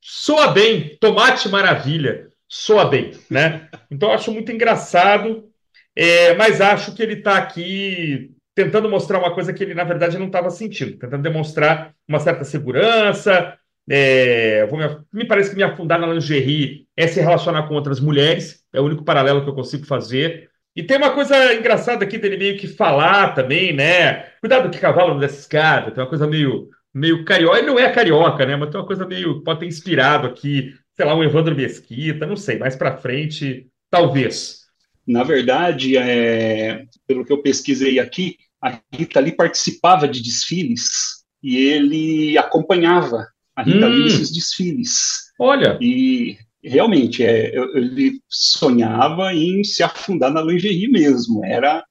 soa bem, tomate maravilha, soa bem, né? Então acho muito engraçado, é, mas acho que ele está aqui tentando mostrar uma coisa que ele na verdade não estava sentindo, tentando demonstrar uma certa segurança. É, me, me, parece que me afundar na lingerie é se relacionar com outras mulheres, é o único paralelo que eu consigo fazer. E tem uma coisa engraçada aqui dele meio que falar também, né? Cuidado que cavalo não desce escada, tem uma coisa meio meio carioca. Ele não é carioca, né? Mas tem uma coisa meio. Pode ter inspirado aqui, sei lá, um Evandro Mesquita, não sei, mais para frente, talvez. Na verdade, é, pelo que eu pesquisei aqui, a Rita Lee participava de desfiles e ele acompanhava a Rita hum. Lee nesses desfiles. Olha! E realmente, é, ele sonhava em se afundar na lingerie mesmo. Era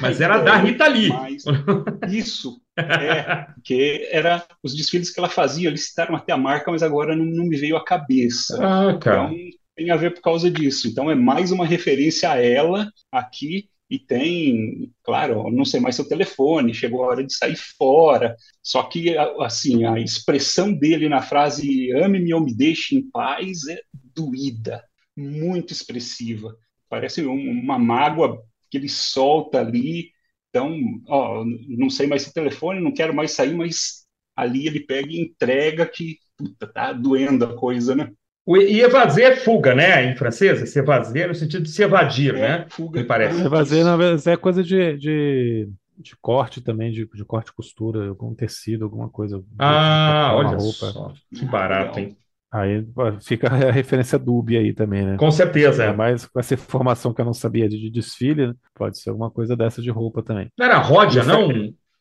mas era da Rita Lee. Mas, isso, é, porque era os desfiles que ela fazia, eles citaram até a marca, mas agora não, não me veio à cabeça. Ah, cara. Então tem a ver por causa disso. Então é mais uma referência a ela aqui e tem, claro, não sei mais seu telefone, chegou a hora de sair fora. Só que, assim, a expressão dele na frase ame-me ou me deixe em paz é doída, muito expressiva. Parece uma mágoa que ele solta ali. Então, ó, não sei mais se telefone, não quero mais sair, mas ali ele pega e entrega que puta, tá doendo a coisa, né? E evadir é fuga, né? Em francês, se evadir no sentido de se evadir, é, né? Fuga. Me parece. Evadir, na verdade, é coisa de, de, de corte também, de, de corte costura, algum tecido, alguma coisa. Ah, olha roupa. só. Que barato, hein? Aí fica a referência dúbia aí também, né? Com certeza. É. Mas com essa informação que eu não sabia de, de desfile, né? pode ser alguma coisa dessa de roupa também. Não era Rodia, não?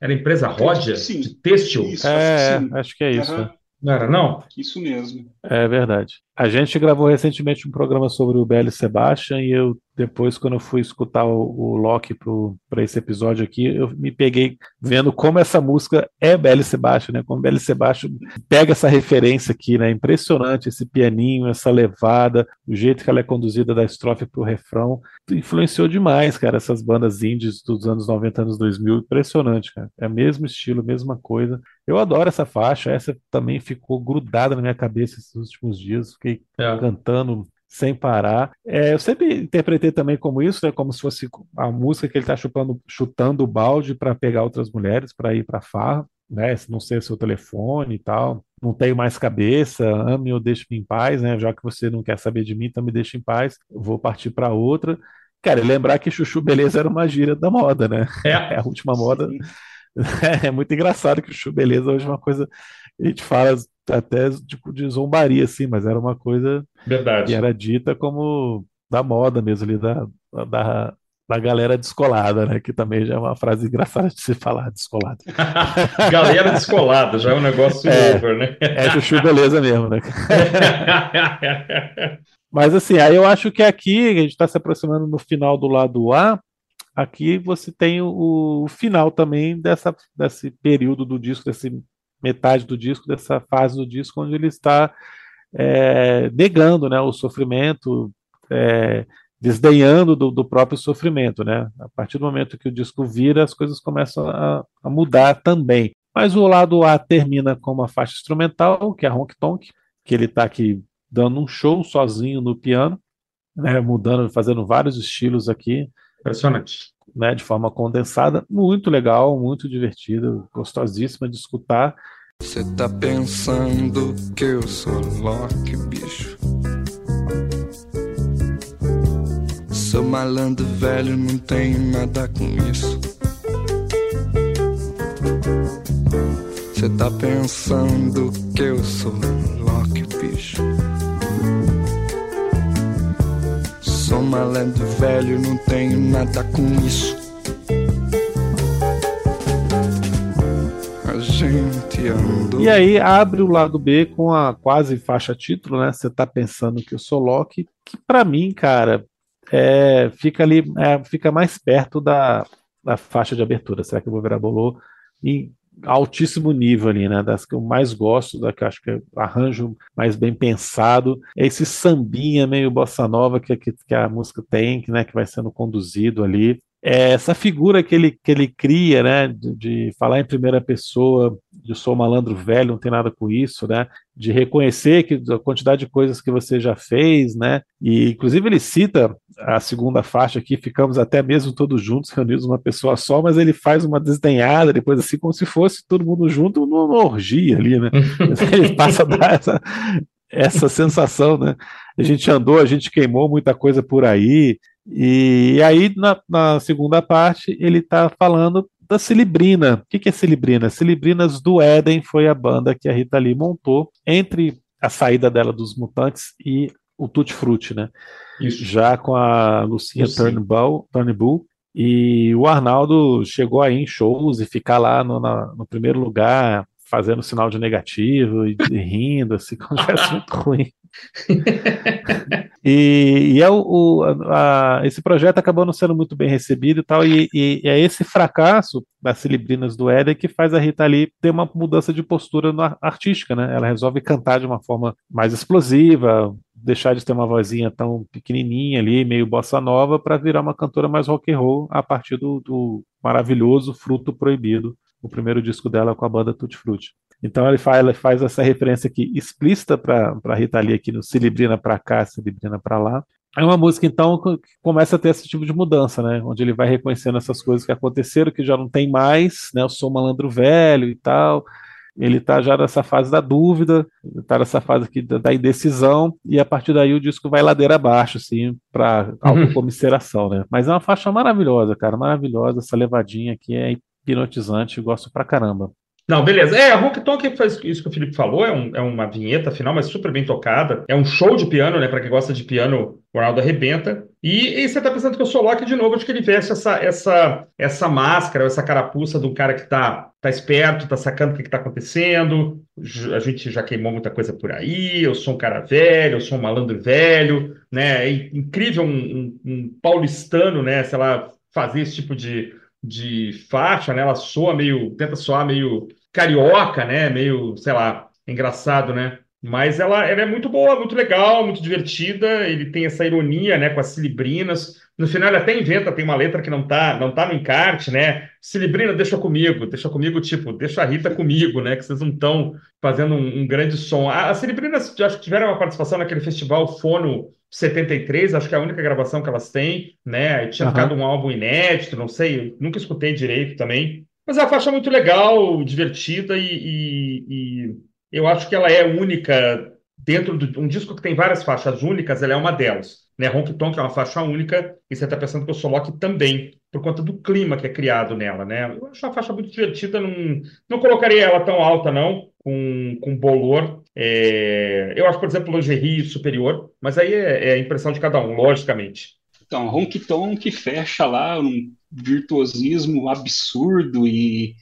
Era empresa Rodia? De têxtil? Isso, é, acho que, é, acho que é isso. Uhum. Não era, não? Isso mesmo. É verdade. A gente gravou recentemente um programa sobre o Belo Sebastian e eu depois, quando eu fui escutar o, o Loki para esse episódio aqui, eu me peguei vendo como essa música é Belo Sebastian, né? Como Belo Sebastian pega essa referência aqui, né? Impressionante esse pianinho, essa levada, o jeito que ela é conduzida da estrofe para o refrão. Influenciou demais, cara, essas bandas indies dos anos 90, anos 2000. Impressionante, cara. É o mesmo estilo, mesma coisa. Eu adoro essa faixa, essa também ficou grudada na minha cabeça esses últimos dias. Fiquei é. cantando sem parar. É, eu sempre interpretei também como isso, né, como se fosse a música que ele está chutando, chutando o balde para pegar outras mulheres para ir para farra, né, não ser seu telefone e tal. Não tenho mais cabeça, ame ou deixe-me em paz, né? Já que você não quer saber de mim, então me deixe em paz. Eu vou partir para outra. Cara, lembrar que Chuchu Beleza era uma gíria da moda, né? É, é a última moda. É muito engraçado que Chuchu Beleza hoje é uma coisa a gente fala até tipo, de zombaria, assim, mas era uma coisa Verdade. que era dita como da moda mesmo, ali, da, da, da galera descolada, né? Que também já é uma frase engraçada de se falar, descolada. galera descolada, já é um negócio é, over, né? É chuchu beleza mesmo, né? Mas assim, aí eu acho que aqui, a gente está se aproximando no final do lado A, aqui você tem o, o final também dessa, desse período do disco, desse metade do disco, dessa fase do disco, onde ele está é, negando né, o sofrimento, é, desdenhando do, do, próprio sofrimento. Né? A partir do momento que o disco vira, as coisas começam a, a mudar também. Mas o lado A termina com uma faixa instrumental, que é a Honk Tonk, que ele está aqui dando um show sozinho no piano, né, mudando, fazendo vários estilos aqui. Impressionante né, de forma condensada, muito legal, muito divertido, gostosíssima de escutar. Você tá pensando que eu sou Loki, bicho? Sou malandro velho, não tenho nada com isso. Você tá pensando que eu sou Loki, bicho? Sou malandro velho, não tenho nada com isso. A gente andou. E aí abre o lado B com a quase faixa título, né? Você tá pensando que eu sou Loki, que para mim, cara, é, fica ali, é, fica mais perto da, da faixa de abertura. Será que eu vou virar bolô? E altíssimo nível ali, né? Das que eu mais gosto, da que acho que é arranjo mais bem pensado. É esse sambinha meio bossa nova que, que, que a música tem, que, né, que vai sendo conduzido ali é essa figura que ele, que ele cria, né, de, de, falar em primeira pessoa, de sou malandro velho, não tem nada com isso, né, de reconhecer que a quantidade de coisas que você já fez, né, e inclusive ele cita a segunda faixa aqui, ficamos até mesmo todos juntos, reunidos uma pessoa só, mas ele faz uma desdenhada depois assim, como se fosse todo mundo junto numa orgia ali, né, ele passa a dar essa, essa sensação, né, a gente andou, a gente queimou muita coisa por aí, e aí, na, na segunda parte, ele está falando da Cilibrina. O que, que é Cilibrina? Cilibrinas do Éden foi a banda que a Rita Lee montou entre a saída dela dos Mutantes e o Tutti Frutti, né? Isso. Já com a Lucinha Turnbull, Turnbull, e o Arnaldo chegou aí em shows e ficar lá no, na, no primeiro lugar, fazendo sinal de negativo e, e rindo, assim, se muito ruim. e, e é o, o a, esse projeto acabou não sendo muito bem recebido e tal, e, e, é esse fracasso das Cilibrinas do Éden que faz a Rita Lee ter uma mudança de postura artística, né? Ela resolve cantar de uma forma mais explosiva, deixar de ter uma vozinha tão pequenininha ali, meio bossa nova, para virar uma cantora mais rock and roll a partir do, do maravilhoso Fruto Proibido, o primeiro disco dela com a banda Tutti Frutti. Então ele faz, ele faz essa referência aqui explícita para Rita Lee aqui no Cilibrina para cá, Cilibrina para lá. É uma música, então, que começa a ter esse tipo de mudança, né? Onde ele vai reconhecendo essas coisas que aconteceram, que já não tem mais, né? Eu sou malandro velho e tal. Ele está já nessa fase da dúvida, está nessa fase aqui da, indecisão, e a partir daí o disco vai ladeira abaixo, assim, para autocomisseração, né? Mas é uma faixa maravilhosa, cara, maravilhosa. Essa levadinha aqui é hipnotizante, gosto pra caramba. Não, beleza. É, a Honky Tonk faz isso que o Felipe falou, é, um, é uma vinheta final, mas super bem tocada. É um show de piano, né? Para quem gosta de piano, o Ronaldo arrebenta. E, e você tá pensando que eu sou Loki de novo, acho que ele veste essa, essa, essa máscara, essa carapuça de um cara que tá, tá esperto, tá sacando o que, que tá acontecendo. A gente já queimou muita coisa por aí. Eu sou um cara velho, eu sou um malandro velho, né? É incrível um, um, um paulistano, né? Sei lá, fazer esse tipo de, de faixa, né? Ela soa meio, tenta soar meio carioca, né? Meio, sei lá, engraçado, né? Mas ela, ela é muito boa, muito legal, muito divertida. Ele tem essa ironia, né, com as cilibrinas. No final ele até inventa, tem uma letra que não tá, não tá no encarte, né? Cilibrina, deixa comigo, deixa comigo, tipo, deixa a Rita comigo, né? Que vocês não estão fazendo um, um, grande som. As cilibrinas, acho que tiveram uma participação naquele festival Fono 73, acho que é a única gravação que elas têm, né? Tinha uhum. ficado um álbum inédito, não sei, nunca escutei direito também. Mas é uma faixa muito legal, divertida e, e, e eu acho que ela é única dentro de um disco que tem várias faixas únicas, ela é uma delas. Né? Honky Tonk é uma faixa única e você está pensando que o Solock também, por conta do clima que é criado nela. Né? Eu acho uma faixa muito divertida, não, não colocaria ela tão alta, não, com, com bolor. É, eu acho, por exemplo, lingerie superior, mas aí é, é a impressão de cada um, logicamente. Então, Honky Tonk fecha lá um virtuosismo absurdo e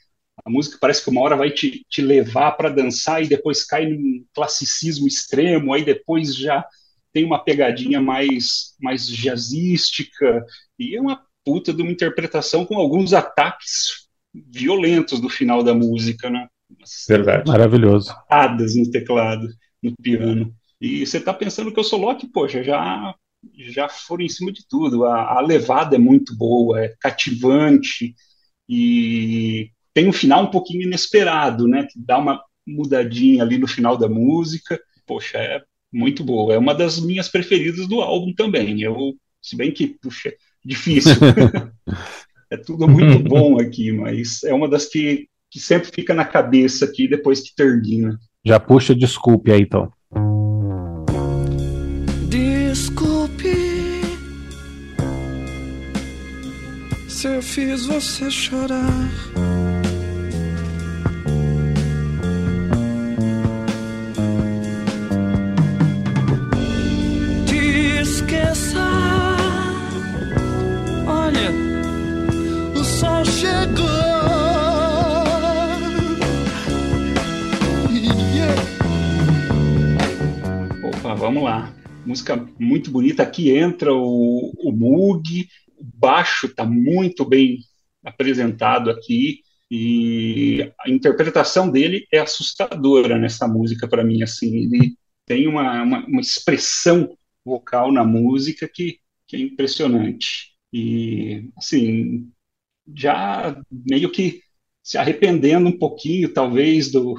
a música parece que uma hora vai te, te levar para dançar e depois cai num classicismo extremo, aí depois já tem uma pegadinha mais, mais jazzística, e é uma puta de uma interpretação com alguns ataques violentos do final da música, né? Verdade. Maravilhoso. Atadas no teclado, no piano. E você está pensando que eu sou Loki, poxa, já já foram em cima de tudo. A, a levada é muito boa, é cativante e tem um final um pouquinho inesperado, né? Que dá uma mudadinha ali no final da música. Poxa, é muito boa. É uma das minhas preferidas do álbum também. Eu, se bem que, puxa, difícil. é tudo muito bom aqui, mas é uma das que, que sempre fica na cabeça aqui depois que termina. Já puxa desculpe aí, então. Se eu fiz você chorar. Te esqueça. Olha, o sol chegou. Vamos lá. Música muito bonita. Aqui entra o, o Mug baixo está muito bem apresentado aqui e a interpretação dele é assustadora nessa música para mim assim. Ele tem uma, uma, uma, expressão vocal na música que, que é impressionante. E assim já meio que se arrependendo um pouquinho talvez do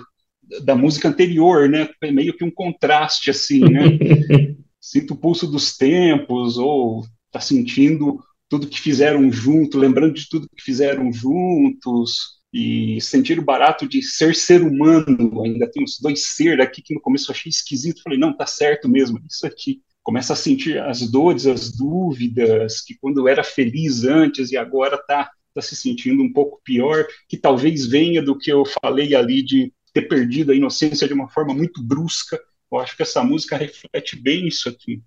da música anterior né? É meio que um contraste assim né? Sinto o pulso dos tempos ou tá sentindo tudo que fizeram junto, lembrando de tudo que fizeram juntos e sentir o barato de ser ser humano. Ainda tem uns dois ser aqui que no começo eu achei esquisito. Falei, não, tá certo mesmo, isso aqui. Começa a sentir as dores, as dúvidas, que quando era feliz antes e agora tá, tá se sentindo um pouco pior, que talvez venha do que eu falei ali de ter perdido a inocência de uma forma muito brusca. Eu acho que essa música reflete bem isso aqui.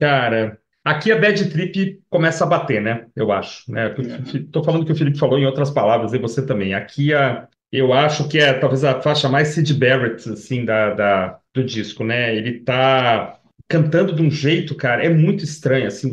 Cara, Aqui a bad trip começa a bater, né? Eu acho. Né? Estou falando que o Felipe falou em outras palavras, e você também. Aqui a, eu acho que é talvez a faixa mais Sid Barrett, assim, da, da do disco, né? Ele tá cantando de um jeito, cara, é muito estranho, assim.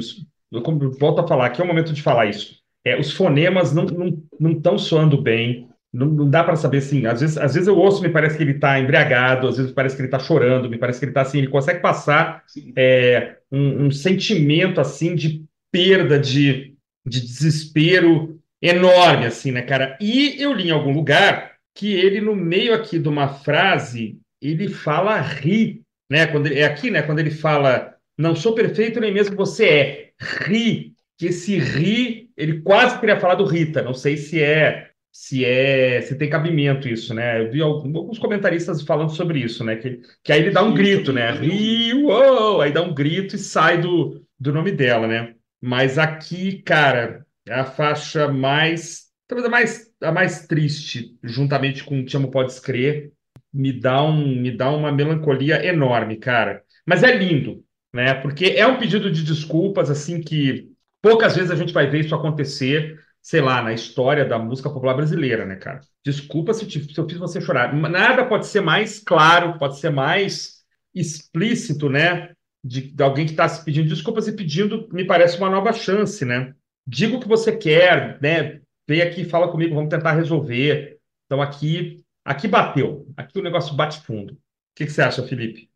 Eu volto a falar, aqui é o momento de falar isso. É, os fonemas não estão não, não soando bem, não, não dá para saber assim. Às vezes, às vezes eu ouço, me parece que ele está embriagado, às vezes me parece que ele está chorando, me parece que ele está assim, ele consegue passar é, um, um, sentimento assim de perda, de, de desespero enorme, assim, né, cara? E eu li em algum lugar que ele, no meio aqui de uma frase, ele fala ri, né? Quando ele, é aqui, né? Quando ele fala não sou perfeito nem mesmo você é, ri, que esse ri, ele quase teria falado Rita, não sei se é se é se tem cabimento isso, né? Eu vi alguns comentaristas falando sobre isso, né? Que, que aí ele dá um grito, né? Rio, aí dá um grito e sai do, do nome dela, né? Mas aqui, cara, é a faixa mais talvez a mais, a mais triste, juntamente com Te Amo Podes Crer, me dá, um, me dá uma melancolia enorme, cara. Mas é lindo, né? Porque é um pedido de desculpas, assim, que poucas vezes a gente vai ver isso acontecer, sei lá, na história da música popular brasileira, né, cara? Desculpa se, te, se eu fiz você chorar. Nada pode ser mais claro, pode ser mais explícito, né? De, de alguém que está se pedindo desculpas e pedindo, me parece, uma nova chance, né? Diga o que você quer, né? Vem aqui, fala comigo, vamos tentar resolver. Então aqui, aqui bateu, aqui o negócio bate fundo. O que, que você acha, Felipe?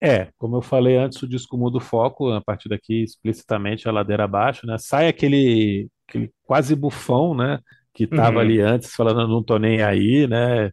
É, como eu falei antes, o disco muda o foco, a partir daqui explicitamente a ladeira abaixo, né? Sai aquele, aquele quase bufão, né? Que estava Uhum. ali antes falando, não tô nem aí, né?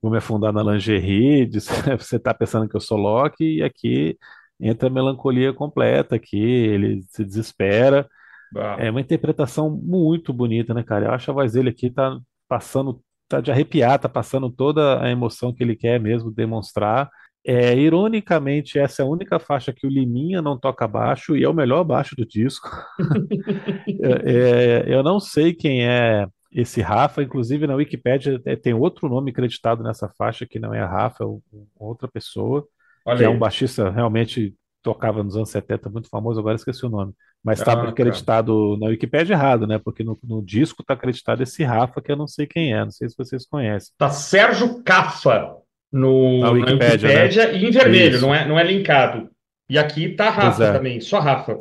Vou me afundar na lingerie, você tá pensando que eu sou Loki, e aqui entra a melancolia completa, aqui ele se desespera. Ah, É uma interpretação muito bonita, né, cara? Eu acho a voz dele aqui tá passando, tá de arrepiar, tá passando toda a emoção que ele quer mesmo demonstrar. É, ironicamente, essa é a única faixa que o Liminha não toca baixo e é o melhor baixo do disco. É, é, eu não sei quem é esse Rafa, inclusive na Wikipédia é, tem outro nome creditado nessa faixa que não é a Rafa, é outra pessoa, que é um baixista realmente tocava nos anos 70, muito famoso, agora esqueci o nome. Mas está Ah, cara. acreditado na Wikipédia errado, né? Porque no, no disco está acreditado esse Rafa, que eu não sei quem é, não sei se vocês conhecem. Tá Sérgio Cafa no, Na na Wikipédia, né? E em vermelho, Isso. não é, não é linkado. E aqui tá Rafa é. também, só Rafa.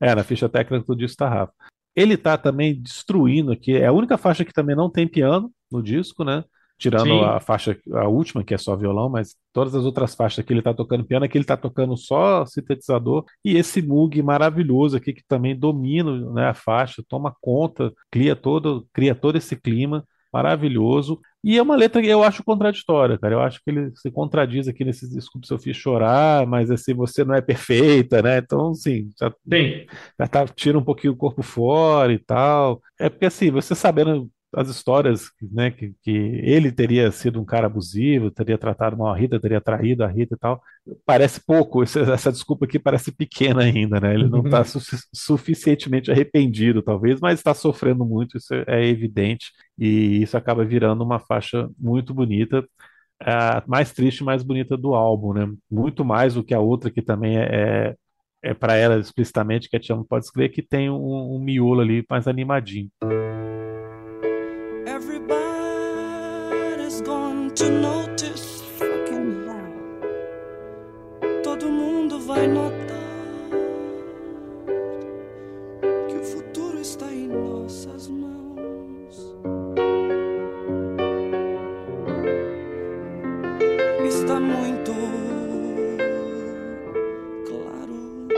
É, na ficha técnica do disco tá Rafa. Ele tá também destruindo aqui. É a única faixa que também não tem piano no disco, né? Tirando Sim. a faixa, a última, que é só violão, mas todas as outras faixas que ele tá tocando piano, aqui ele tá tocando só sintetizador. E esse Moog maravilhoso aqui, que também domina, né, a faixa, toma conta, cria todo, cria todo esse clima maravilhoso. E é uma letra que eu acho contraditória, cara. Eu acho que ele se contradiz aqui nesse Desculpe se eu fiz chorar, mas assim, você não é perfeita, né? Então, assim, já Sim. já tá, tira um pouquinho o corpo fora e tal. É porque assim, você sabendo as histórias, né, que, que ele teria sido um cara abusivo, teria tratado mal a Rita, teria traído a Rita e tal, parece pouco, essa, desculpa aqui parece pequena ainda, né? Ele não está su suficientemente arrependido, talvez, mas está sofrendo muito, isso é evidente, e isso acaba virando uma faixa muito bonita. A mais triste e mais bonita do álbum, né? Muito mais do que a outra que também é, é, é para ela explicitamente, que a Tia Não Pode Escrever, que tem um, um miolo ali mais animadinho. To notice fucking now. Todo mundo vai notar que o futuro está em nossas mãos. Está muito claro.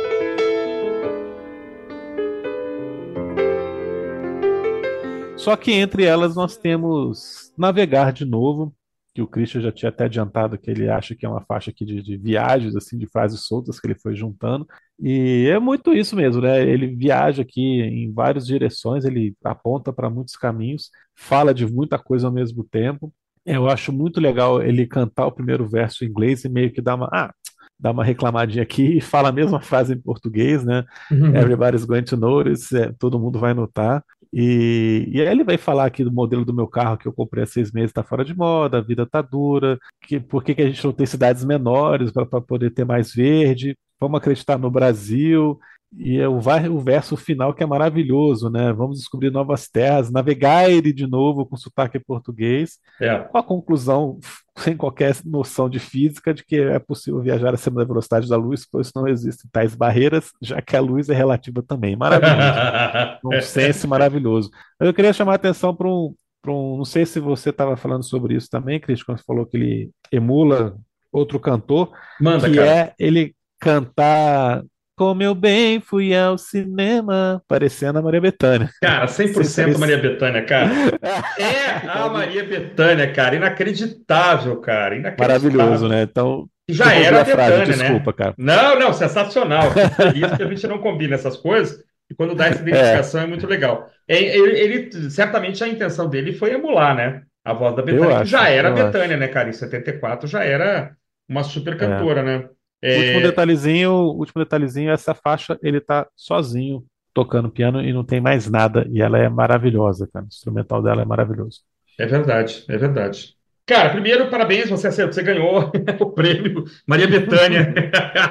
Só que entre elas nós temos Navegar de Novo, que o Christian já tinha até adiantado que ele acha que é uma faixa aqui de, de viagens, assim, de frases soltas que ele foi juntando. E é muito isso mesmo, né? Ele viaja aqui em várias direções, ele aponta para muitos caminhos, fala de muita coisa ao mesmo tempo. Eu acho muito legal ele cantar o primeiro verso em inglês e meio que dar uma, ah, dá uma reclamadinha aqui e fala a mesma frase em português, né? Everybody's going to notice, é, todo mundo vai notar. E, e aí ele vai falar aqui do modelo do meu carro que eu comprei há seis meses, está fora de moda, a vida tá dura, que, por que, que a gente não tem cidades menores para poder ter mais verde? Vamos acreditar no Brasil. E é o, vai- o verso final que é maravilhoso, né? Vamos descobrir novas terras, navegar de novo com sotaque português É. com a conclusão, sem qualquer noção de física, de que é possível viajar acima da velocidade da luz, pois não existem tais barreiras, já que a luz é relativa também. Maravilhoso. Um sense maravilhoso. Eu queria chamar a atenção para um, um. Não sei se você estava falando sobre isso também, Cris, quando você falou que ele emula outro cantor, Manda, que cara. é ele cantar. Como eu bem fui ao cinema, parecendo a Maria Bethânia. Cara, 100% Sim, Maria Bethânia, cara. É a Maria Bethânia, cara. Inacreditável, cara. Inacreditável. Maravilhoso, né? Então, Já era a frase, Bethânia, né? desculpa, cara. Não, não, sensacional. Feliz que a gente não combina essas coisas. E quando dá essa identificação é, muito legal. É, Ele, ele- certamente a intenção dele foi emular, né? A voz da que acho, já era eu Bethânia, né, cara? Em 74 já era uma super cantora, né? É, Último detalhezinho, último detalhezinho, essa faixa ele tá sozinho tocando piano e não tem mais nada. E ela é maravilhosa, cara. O instrumental dela é maravilhoso. É verdade, é verdade. Cara, primeiro, parabéns, você acertou, você ganhou o prêmio Maria Bethânia.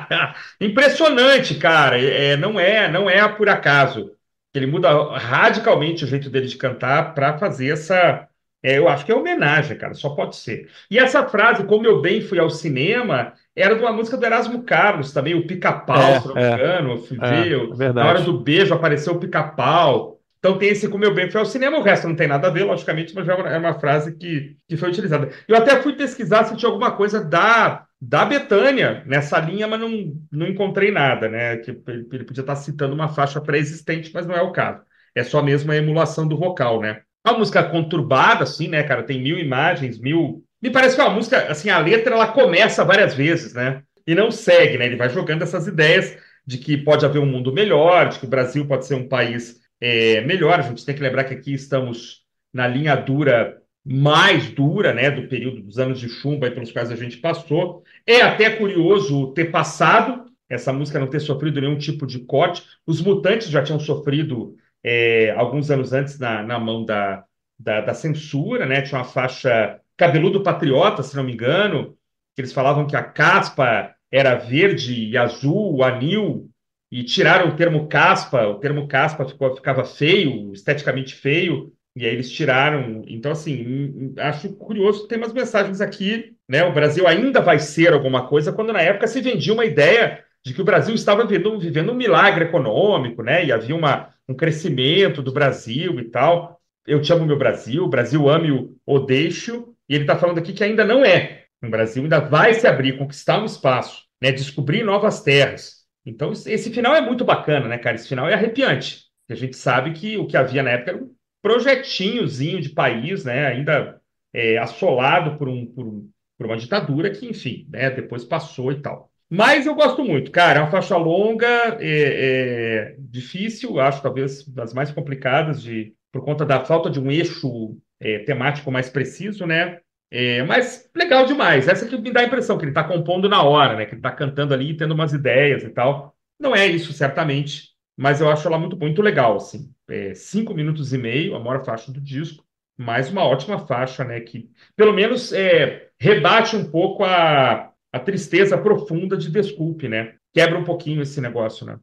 Impressionante, cara. É, não é, não é por acaso. Ele muda radicalmente o jeito dele de cantar para fazer essa. É, eu acho que é homenagem, cara, só pode ser. E essa frase, como eu bem fui ao cinema, era de uma música do Erasmo Carlos também, o pica-pau, é, se não me é. engano. É, ver, é na hora do beijo apareceu o pica-pau. Então tem esse como eu bem foi ao cinema, o resto não tem nada a ver, logicamente, mas é uma, é uma frase que, que foi utilizada. Eu até fui pesquisar se tinha alguma coisa da, da Betânia nessa linha, mas não, não encontrei nada, né? Que ele, podia estar citando uma faixa pré-existente, mas não é o caso. É só mesmo a emulação do vocal, né? Uma música conturbada, assim, né, cara? Tem mil imagens, mil. Me parece que é uma música, assim, a letra ela começa várias vezes, né? E não segue, né? Ele vai jogando essas ideias de que pode haver um mundo melhor, de que o Brasil pode ser um país é, melhor. A gente tem que lembrar que aqui estamos na linha dura, mais dura, né, do período dos anos de chumbo aí pelos quais a gente passou. É até curioso ter passado, essa música não ter sofrido nenhum tipo de corte. Os Mutantes já tinham sofrido é, alguns anos antes na, na mão da, da, da, censura, né? Tinha uma faixa Cabeludo Patriota, se não me engano, que eles falavam que a caspa era verde e azul, anil e tiraram o termo caspa, o termo caspa ficou, ficava feio, esteticamente feio, e aí eles tiraram. Então, assim, acho curioso, tem umas mensagens aqui, né? O Brasil ainda vai ser alguma coisa, quando na época se vendia uma ideia de que o Brasil estava vivendo, vivendo um milagre econômico, né? E havia uma, um crescimento do Brasil e tal. Eu te amo meu Brasil, Brasil ame-o ou deixo, e ele está falando aqui que ainda não é. O Brasil ainda vai se abrir, conquistar um espaço, né? descobrir novas terras. Então, esse final é muito bacana, né, cara? Esse final é arrepiante. A gente sabe que o que havia na época era um projetinhozinho de país, né? Ainda é, assolado por, um, por, um, por uma ditadura que, enfim, né, depois passou e tal. Mas eu gosto muito, cara. É uma faixa longa, é, é difícil, acho talvez das mais complicadas de por conta da falta de um eixo é, temático mais preciso, né? É, mas legal demais. Essa que me dá a impressão que ele está compondo na hora, né? Que ele está cantando ali, tendo umas ideias e tal. Não é isso, certamente, mas eu acho ela muito, muito legal, assim. É, cinco minutos e meio, a maior faixa do disco, mais uma ótima faixa, né? Que pelo menos é, rebate um pouco a, a tristeza profunda de Desculpe, né? Quebra um pouquinho esse negócio, né?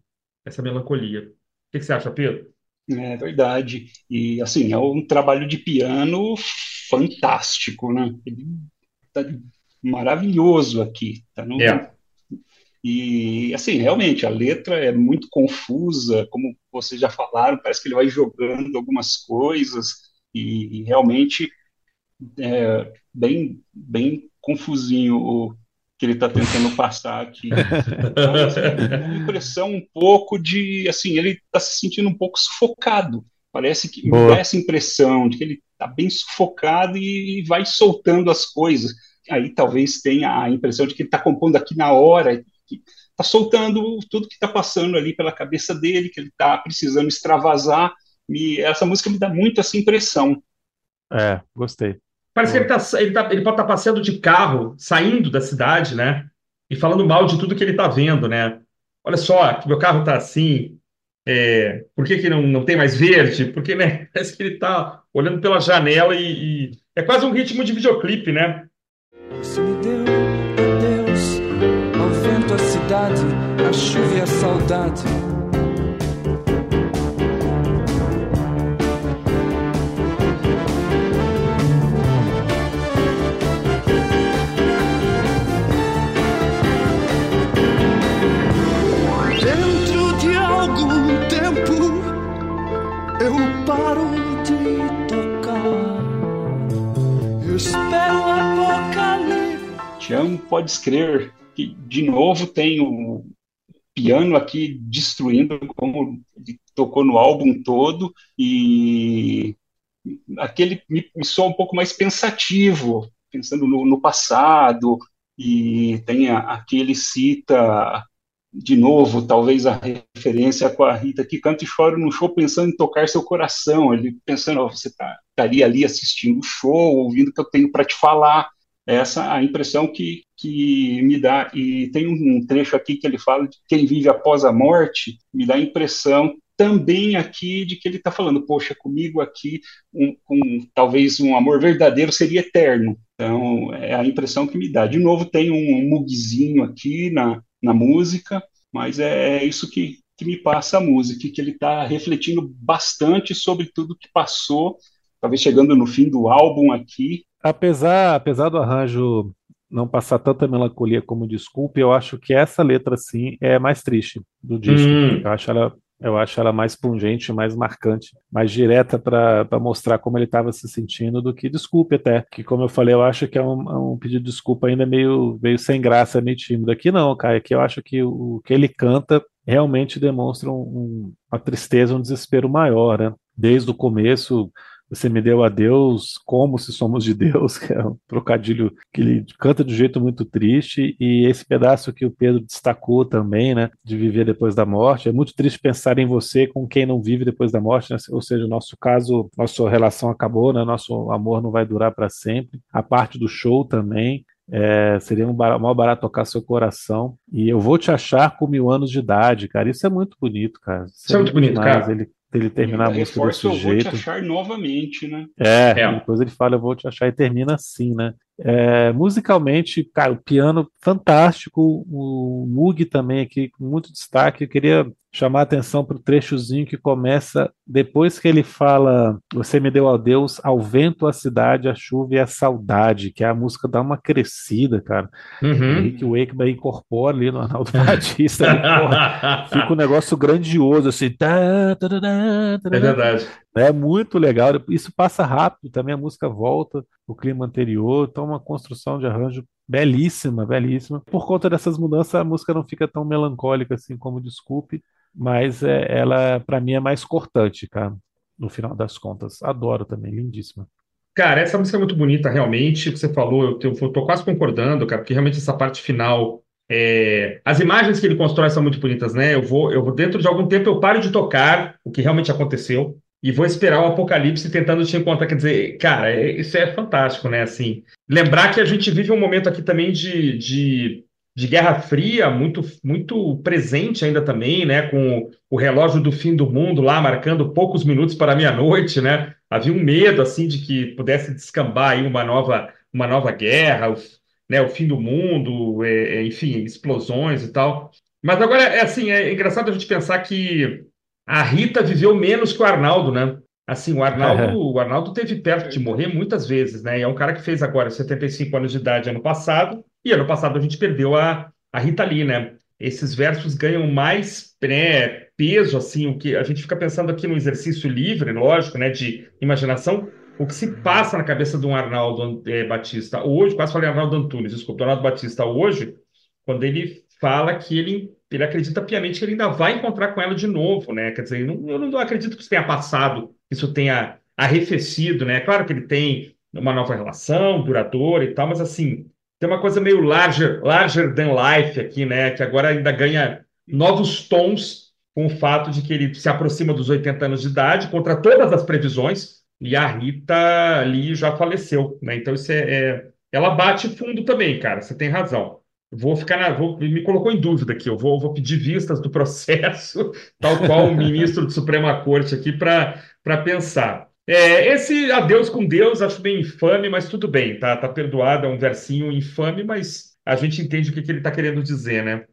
Essa melancolia. O que, que você acha, Pedro? É verdade. E assim, é um trabalho de piano fantástico, né? Ele tá maravilhoso aqui. Tá no... é. E, assim, realmente, a letra é muito confusa, como vocês já falaram, parece que ele vai jogando algumas coisas, e, e realmente é bem, bem confusinho o que ele está tentando passar aqui. Então, assim, uma impressão um pouco de, assim, ele está se sentindo um pouco sufocado. Parece que Boa. me dá essa impressão de que ele está bem sufocado e vai soltando as coisas. Aí talvez tenha a impressão de que ele está compondo aqui na hora, que está soltando tudo que está passando ali pela cabeça dele, que ele está precisando extravasar. E essa música me dá muito essa impressão. É, gostei. Parece que ele, tá, ele, tá, ele pode estar tá passeando de carro, saindo da cidade, né? E falando mal de tudo que ele está vendo, né? Olha só, que meu carro está assim, é, por que, que não, não tem mais verde? Porque né, parece que ele está olhando pela janela e, e, é quase um ritmo de videoclipe, né? Você me deu, Deus, ao vento a cidade, a chuva e a saudade. Tião pode escrever que de novo tem o piano aqui destruindo como ele tocou no álbum todo e aquele me, me soa um pouco mais pensativo, pensando no, no passado e tem a, aqui ele cita de novo, talvez a referência com a Rita que canta e chora no show pensando em tocar seu coração, ele pensando, oh, você tá, estaria ali assistindo o show, ouvindo o que eu tenho para te falar, essa a impressão que, que me dá. E tem um trecho aqui que ele fala de quem vive após a morte, me dá a impressão também aqui de que ele está falando, poxa, comigo aqui, um, um, talvez um amor verdadeiro seria eterno. Então, é a impressão que me dá. De novo, tem um mugzinho aqui na, na música, mas é, é isso que, que me passa a música, que ele está refletindo bastante sobre tudo que passou, talvez chegando no fim do álbum aqui. Apesar, apesar do arranjo não passar tanta melancolia como desculpe, eu acho que essa letra, sim, é mais triste do disco. Hum. Eu acho ela eu acho ela mais pungente, mais marcante, mais direta para mostrar como ele estava se sentindo do que desculpe até. Que, como eu falei, eu acho que é um, é um, pedido de desculpa ainda meio, meio sem graça, meio tímido. Aqui não, Caio. Aqui eu acho que o, o que ele canta realmente demonstra um, um, uma tristeza, um desespero maior, né? Desde o começo, você me deu a Deus como se somos de Deus, que é um trocadilho que ele canta de um jeito muito triste, e esse pedaço que o Pedro destacou também, né, de viver depois da morte. É muito triste pensar em você com quem não vive depois da morte, né? ou seja, nosso caso, nossa relação acabou, né? nosso amor não vai durar para sempre. A parte do show também. É, seria um bar, maior barato tocar seu coração. E eu vou te achar com mil anos de idade, cara. Isso é muito bonito, cara. Isso, Isso é muito bonito, demais. cara. Ele ele terminar a música desse eu jeito. Eu vou te achar novamente, né? É, é, depois ele fala eu vou te achar e termina assim, né? É, musicalmente, cara, o piano fantástico, o Moog também aqui com muito destaque. Eu queria chamar a atenção para o trechozinho que começa depois que ele fala Você me deu a Deus, ao vento, a cidade, a chuva e a saudade, que é a música dá uma crescida, cara. Uhum. O Rick Wakeman incorpora ali no Arnaldo Batista, porra, fica um negócio grandioso, assim. Tá, tá, tá, é verdade. É muito legal. Isso passa rápido, também a música volta o clima anterior, então uma construção de arranjo belíssima, belíssima. Por conta dessas mudanças, a música não fica tão melancólica assim como Desculpe, mas é, ela para mim é mais cortante, cara. No final das contas, adoro também, lindíssima. Cara, essa música é muito bonita, realmente. O que você falou, eu, eu tô quase concordando, cara, porque realmente essa parte final é... As imagens que ele constrói são muito bonitas, né? Eu vou, eu vou dentro de algum tempo eu paro de tocar o que realmente aconteceu e vou esperar o apocalipse tentando te encontrar. Quer dizer, cara, é, isso é fantástico, né? Assim, lembrar que a gente vive um momento aqui também de, de, de Guerra Fria muito, muito presente ainda também, né? Com o relógio do fim do mundo lá marcando poucos minutos para meia-noite, né? Havia um medo assim de que pudesse descambar aí uma nova, uma nova guerra, o, né? O fim do mundo, é, é, enfim, explosões e tal. Mas agora é assim, é engraçado a gente pensar que a Rita viveu menos que o Arnaldo, né? Assim, o Arnaldo, o Arnaldo teve perto de morrer muitas vezes, né? E é um cara que fez agora 75 anos de idade ano passado, e ano passado a gente perdeu a, a Rita Lee, né? Esses versos ganham mais né, peso, assim, o que a gente fica pensando aqui no exercício livre, lógico, né, de imaginação, o que se passa na cabeça de um Arnaldo é, Batista hoje, quase falei Arnaldo Antunes, desculpa, Arnaldo Batista hoje, quando ele fala que ele ele acredita piamente que ele ainda vai encontrar com ela de novo, né? Quer dizer, eu não, eu não acredito que isso tenha passado, que isso tenha arrefecido, né? Claro que ele tem uma nova relação duradoura e tal, mas assim, tem uma coisa meio larger, larger than life aqui, né? Que agora ainda ganha novos tons com o fato de que ele se aproxima dos 80 anos de idade, contra todas as previsões, e a Rita ali já faleceu, né? Então isso é, é... ela bate fundo também, cara, você tem razão. Vou ficar na, vou, me colocou em dúvida aqui. Eu vou, vou pedir vistas do processo, tal qual o ministro do Suprema Corte aqui, para pensar. É, esse adeus com Deus acho bem infame, mas tudo bem, tá, tá perdoado, é um versinho infame, mas a gente entende o que, que ele está querendo dizer, né?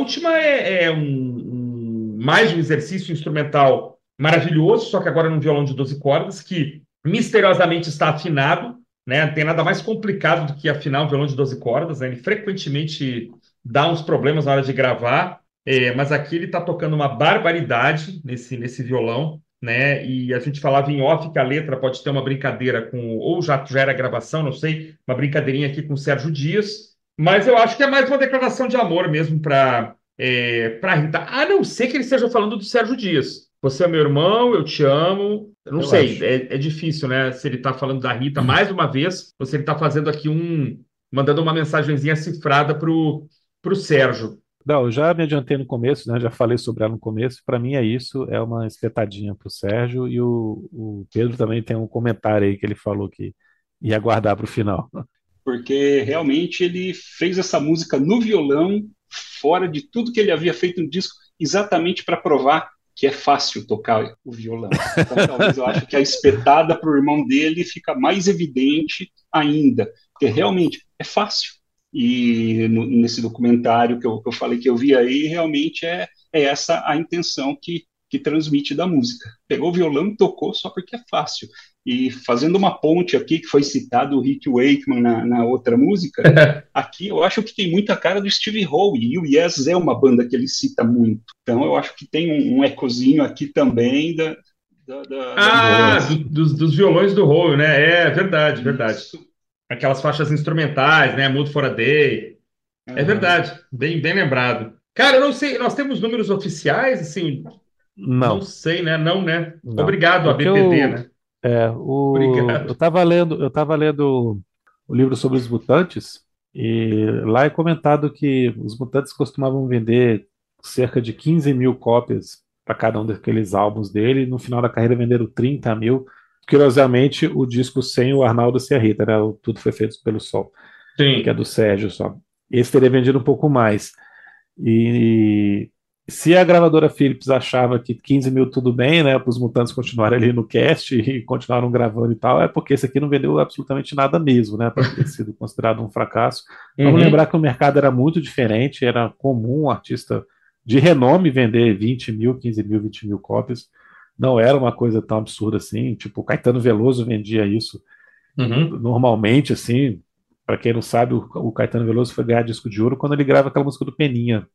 Última é, é um, um, mais um exercício instrumental maravilhoso, só que agora num violão de 12 cordas, que misteriosamente está afinado, né? Não tem nada mais complicado do que afinar um violão de 12 cordas, né? Ele frequentemente dá uns problemas na hora de gravar, é, mas aqui ele está tocando uma barbaridade nesse, nesse violão, né? E a gente falava em off que a letra pode ter uma brincadeira com, ou já, já era gravação, não sei, uma brincadeirinha aqui com o Sérgio Dias, mas eu acho que é mais uma declaração de amor mesmo para é, para Rita, a não ser que ele esteja falando do Sérgio Dias. Você é meu irmão, eu te amo, Eu não eu sei, é, é, difícil, né? Se ele está falando da Rita mais uma vez, ou se ele está fazendo aqui um. mandando uma mensagenzinha cifrada para o Sérgio. Não, eu já me adiantei no começo, né? Já falei sobre ela no começo. Para mim é isso, é uma espetadinha para o Sérgio e o, o Pedro também tem um comentário aí que ele falou que ia guardar para o final. Porque realmente ele fez essa música no violão, fora de tudo que ele havia feito no disco, exatamente para provar que é fácil tocar o violão. Então, talvez eu acho que a espetada para o irmão dele fica mais evidente ainda, porque realmente é fácil. E no, nesse documentário que eu, que eu falei que eu vi aí, realmente é, é essa a intenção que, que transmite da música. Pegou o violão e tocou só porque é fácil. E fazendo uma ponte aqui, que foi citado o Rick Wakeman na, na outra música, aqui eu acho que tem muita cara do Steve Howe, e o Yes é uma banda que ele cita muito. Então eu acho que tem um, um ecozinho aqui também da. da, da ah, da do, dos, dos, violões do Howe, né? É verdade, verdade. Isso. Aquelas faixas instrumentais, né? Mood for a Day. É verdade, bem, bem lembrado. Cara, eu não sei, nós temos números oficiais, assim. Não. Não sei, né? Não, né? Não. Obrigado, a BPD, eu... né? É, o, eu estava lendo, eu estava lendo o livro sobre os mutantes e lá é comentado que os mutantes costumavam vender cerca de 15 mil cópias para cada um daqueles álbuns dele. E no final da carreira venderam 30 mil. Curiosamente, o disco sem o Arnaldo e a Rita, né? Tudo foi feito pelo Sol, Sim. que é do Sérgio só. Esse teria vendido um pouco mais. E se a gravadora Philips achava que 15 mil tudo bem, né, para os mutantes continuarem ali no cast e continuaram gravando e tal, é porque esse aqui não vendeu absolutamente nada mesmo, né, para ter sido considerado um fracasso. Vamos uhum. lembrar que o mercado era muito diferente, era comum um artista de renome vender 20 mil, 15 mil, 20 mil cópias. Não era uma coisa tão absurda assim. Tipo, o Caetano Veloso vendia isso uhum. normalmente, assim. Para quem não sabe, o, o Caetano Veloso foi ganhar disco de ouro quando ele grava aquela música do Peninha.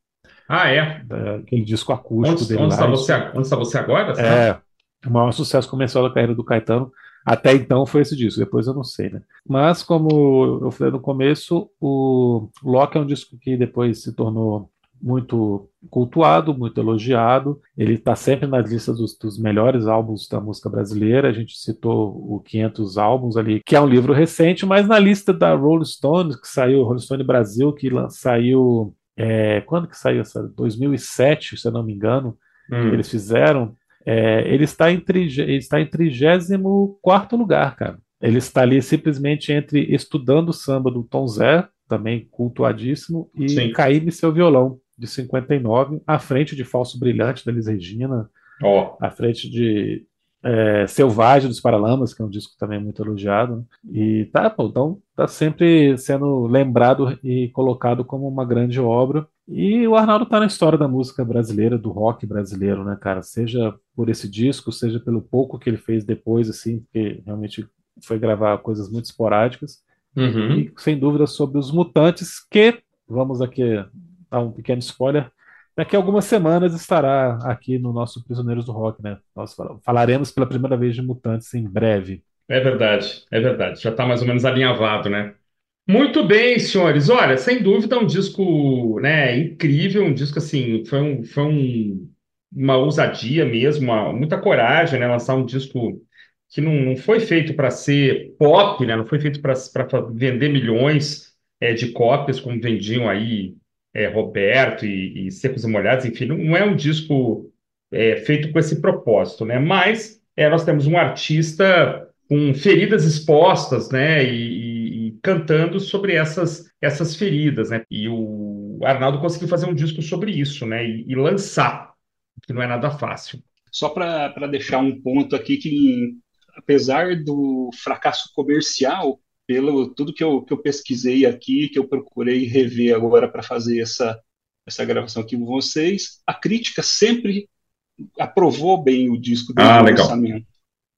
Ah, é? Aquele disco acústico onde, dele onde. Está você, onde está você agora? Sabe? É, o maior sucesso comercial da carreira do Caetano. Até então foi esse disco, depois eu não sei, né? Mas, como eu falei no começo, o Loki é um disco que depois se tornou muito cultuado, muito elogiado. Ele está sempre nas listas dos, dos, melhores álbuns da música brasileira. A gente citou o 500 álbuns ali, que é um livro recente, mas na lista da Rolling Stone, que saiu, Rolling Stone Brasil, que saiu é, quando que saiu essa? 2007, se eu não me engano, hum. eles fizeram. É, ele está em, ele está em 34 lugar, cara. Ele está ali simplesmente entre Estudando Samba do Tom Zé, também cultuadíssimo, e Sim. Caíme Seu Violão, de 59, à frente de Falso Brilhante, da Liz Regina, oh. à frente de é, Selvagem dos Paralamas, que é um disco também muito elogiado. Né? E tá, pô, então tá sempre sendo lembrado e colocado como uma grande obra. E o Arnaldo tá na história da música brasileira, do rock brasileiro, né, cara? Seja por esse disco, seja pelo pouco que ele fez depois, assim, porque realmente foi gravar coisas muito esporádicas. Uhum. E sem dúvida sobre os mutantes, que vamos aqui dar um pequeno spoiler, daqui a algumas semanas estará aqui no nosso Prisioneiros do Rock, né? Nós falaremos pela primeira vez de Mutantes em breve. É verdade, é verdade. Já está mais ou menos alinhavado, né? Muito bem, senhores. Olha, sem dúvida, um disco, né, incrível, um disco assim, foi, um, foi um, uma ousadia mesmo, uma, muita coragem, né, lançar um disco que não, não foi feito para ser pop, né, não foi feito para vender milhões é, de cópias, como vendiam aí é, Roberto e, e, Secos e Molhados, enfim, não é um disco é, feito com esse propósito, né? Mas nós temos um artista com feridas expostas, né? E, e, cantando sobre essas, essas feridas, né? E o Arnaldo conseguiu fazer um disco sobre isso, né? E, e lançar, que não é nada fácil. Só para deixar um ponto aqui que, apesar do fracasso comercial, pelo tudo que eu, que eu pesquisei aqui, que eu procurei rever agora para fazer essa, essa gravação aqui com vocês, a crítica sempre aprovou bem o disco do ah, lançamento.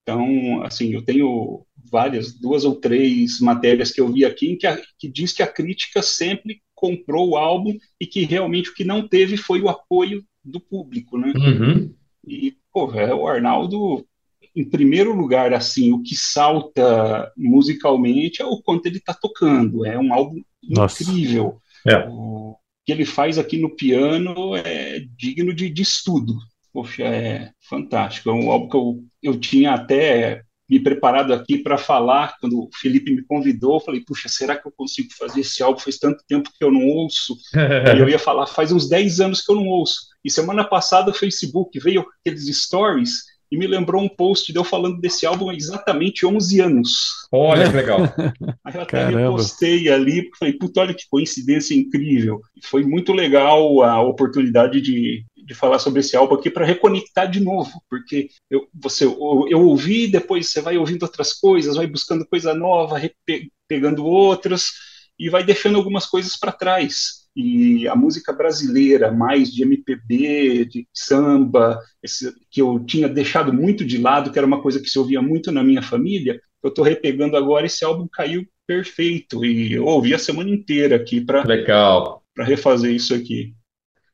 Então, assim, eu tenho várias, duas ou três matérias que eu vi aqui em que, a, que diz que a crítica sempre comprou o álbum e que realmente o que não teve foi o apoio do público, né? Uhum. E, pô, é, o Arnaldo em primeiro lugar, assim, o que salta musicalmente é o quanto ele está tocando. É um álbum Nossa. incrível. É. O que ele faz aqui no piano é digno de, de estudo. Poxa, é fantástico. É um álbum que eu, eu tinha até me preparado aqui para falar, quando o Felipe me convidou, eu falei, puxa, será que eu consigo fazer esse álbum? Faz tanto tempo que eu não ouço. e eu ia falar, faz uns 10 anos que eu não ouço. E semana passada o Facebook veio aqueles stories e me lembrou um post de eu falando desse álbum há exatamente 11 anos. Olha que legal. Aí eu até Caramba. repostei ali, porque falei, puta, olha que coincidência incrível. Foi muito legal a oportunidade de, de falar sobre esse álbum aqui para reconectar de novo, porque eu, você, eu, eu ouvi, depois você vai ouvindo outras coisas, vai buscando coisa nova, pegando outras, e vai deixando algumas coisas para trás e a música brasileira, mais de MPB, de samba, esse, que eu tinha deixado muito de lado, que era uma coisa que se ouvia muito na minha família, eu estou repegando agora, esse álbum caiu perfeito, e eu ouvi a semana inteira aqui para refazer isso aqui.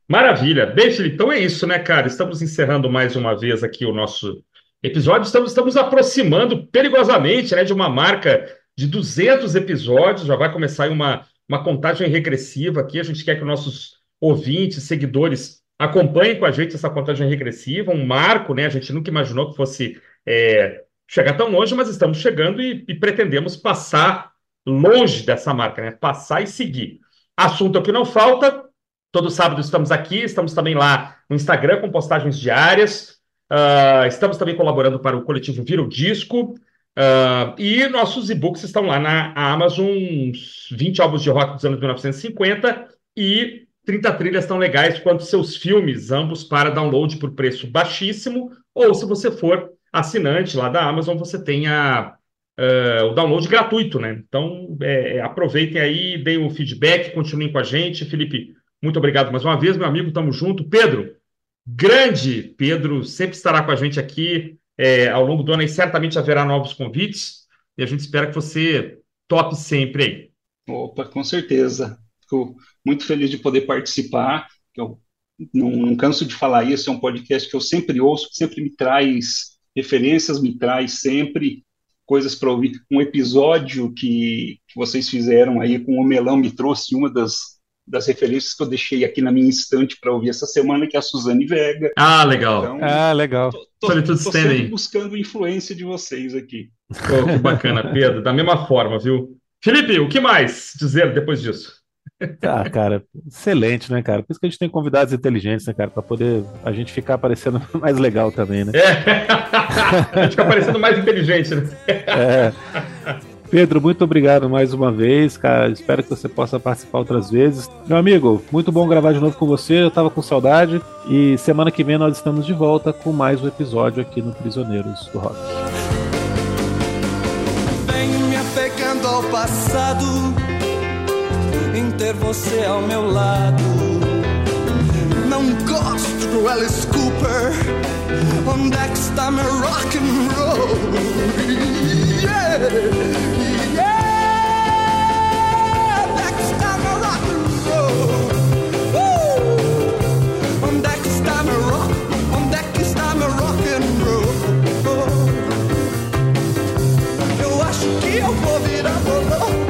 Maravilha. Bem, Felipe, então é isso, né, cara? Estamos encerrando mais uma vez aqui o nosso episódio, estamos, estamos aproximando perigosamente né, de uma marca de 200 episódios, já vai começar uma uma contagem regressiva aqui. A gente quer que nossos ouvintes, seguidores, acompanhem com a gente essa contagem regressiva, um marco, né? A gente nunca imaginou que fosse é, chegar tão longe, mas estamos chegando e, e, pretendemos passar longe dessa marca, né? Passar e seguir. Assunto que não falta. Todo sábado estamos aqui, estamos também lá no Instagram com postagens diárias. Uh, estamos também colaborando para o coletivo Vira o Disco. Uh, e nossos e-books estão lá na Amazon, uns 20 álbuns de rock dos anos 1950 e 30 trilhas tão legais quanto seus filmes, ambos para download por preço baixíssimo, ou se você for assinante lá da Amazon, você tem a, uh, o download gratuito, né? Então, é, é, aproveitem aí, deem o feedback, continuem com a gente. Felipe, muito obrigado mais uma vez, meu amigo, tamo junto. Pedro, grande Pedro, sempre estará com a gente aqui é, ao longo do ano, e certamente haverá novos convites, e a gente espera que você tope sempre aí. Opa, com certeza. Fico muito feliz de poder participar. Eu não, não canso de falar isso, é um podcast que eu sempre ouço, sempre me traz referências, me traz sempre coisas para ouvir. Um episódio que, que vocês fizeram aí com o Melão me trouxe uma das das referências que eu deixei aqui na minha estante para ouvir essa semana, que é a Suzane Vega. Ah, legal. Então, ah, legal. Tô, tô, tô sempre buscando influência de vocês aqui. Oh, que bacana, Pedro. Da mesma forma, viu? Felipe, o que mais dizer depois disso? Ah, cara, excelente, né, cara? Por isso que a gente tem convidados inteligentes, né, cara? Para poder a gente ficar parecendo mais legal também, né? É. a gente ficar parecendo mais inteligente, né? É. Pedro, muito obrigado mais uma vez, cara. Espero que você possa participar outras vezes. Meu amigo, muito bom gravar de novo com você. Eu tava com saudade. E semana que vem nós estamos de volta com mais um episódio aqui no Prisioneiros do Rock. Venho me apegando ao passado, em ter você ao meu lado. Não gosto do Alice Cooper. Onde é que está meu rock and roll? Yeah! oh. oh, oh.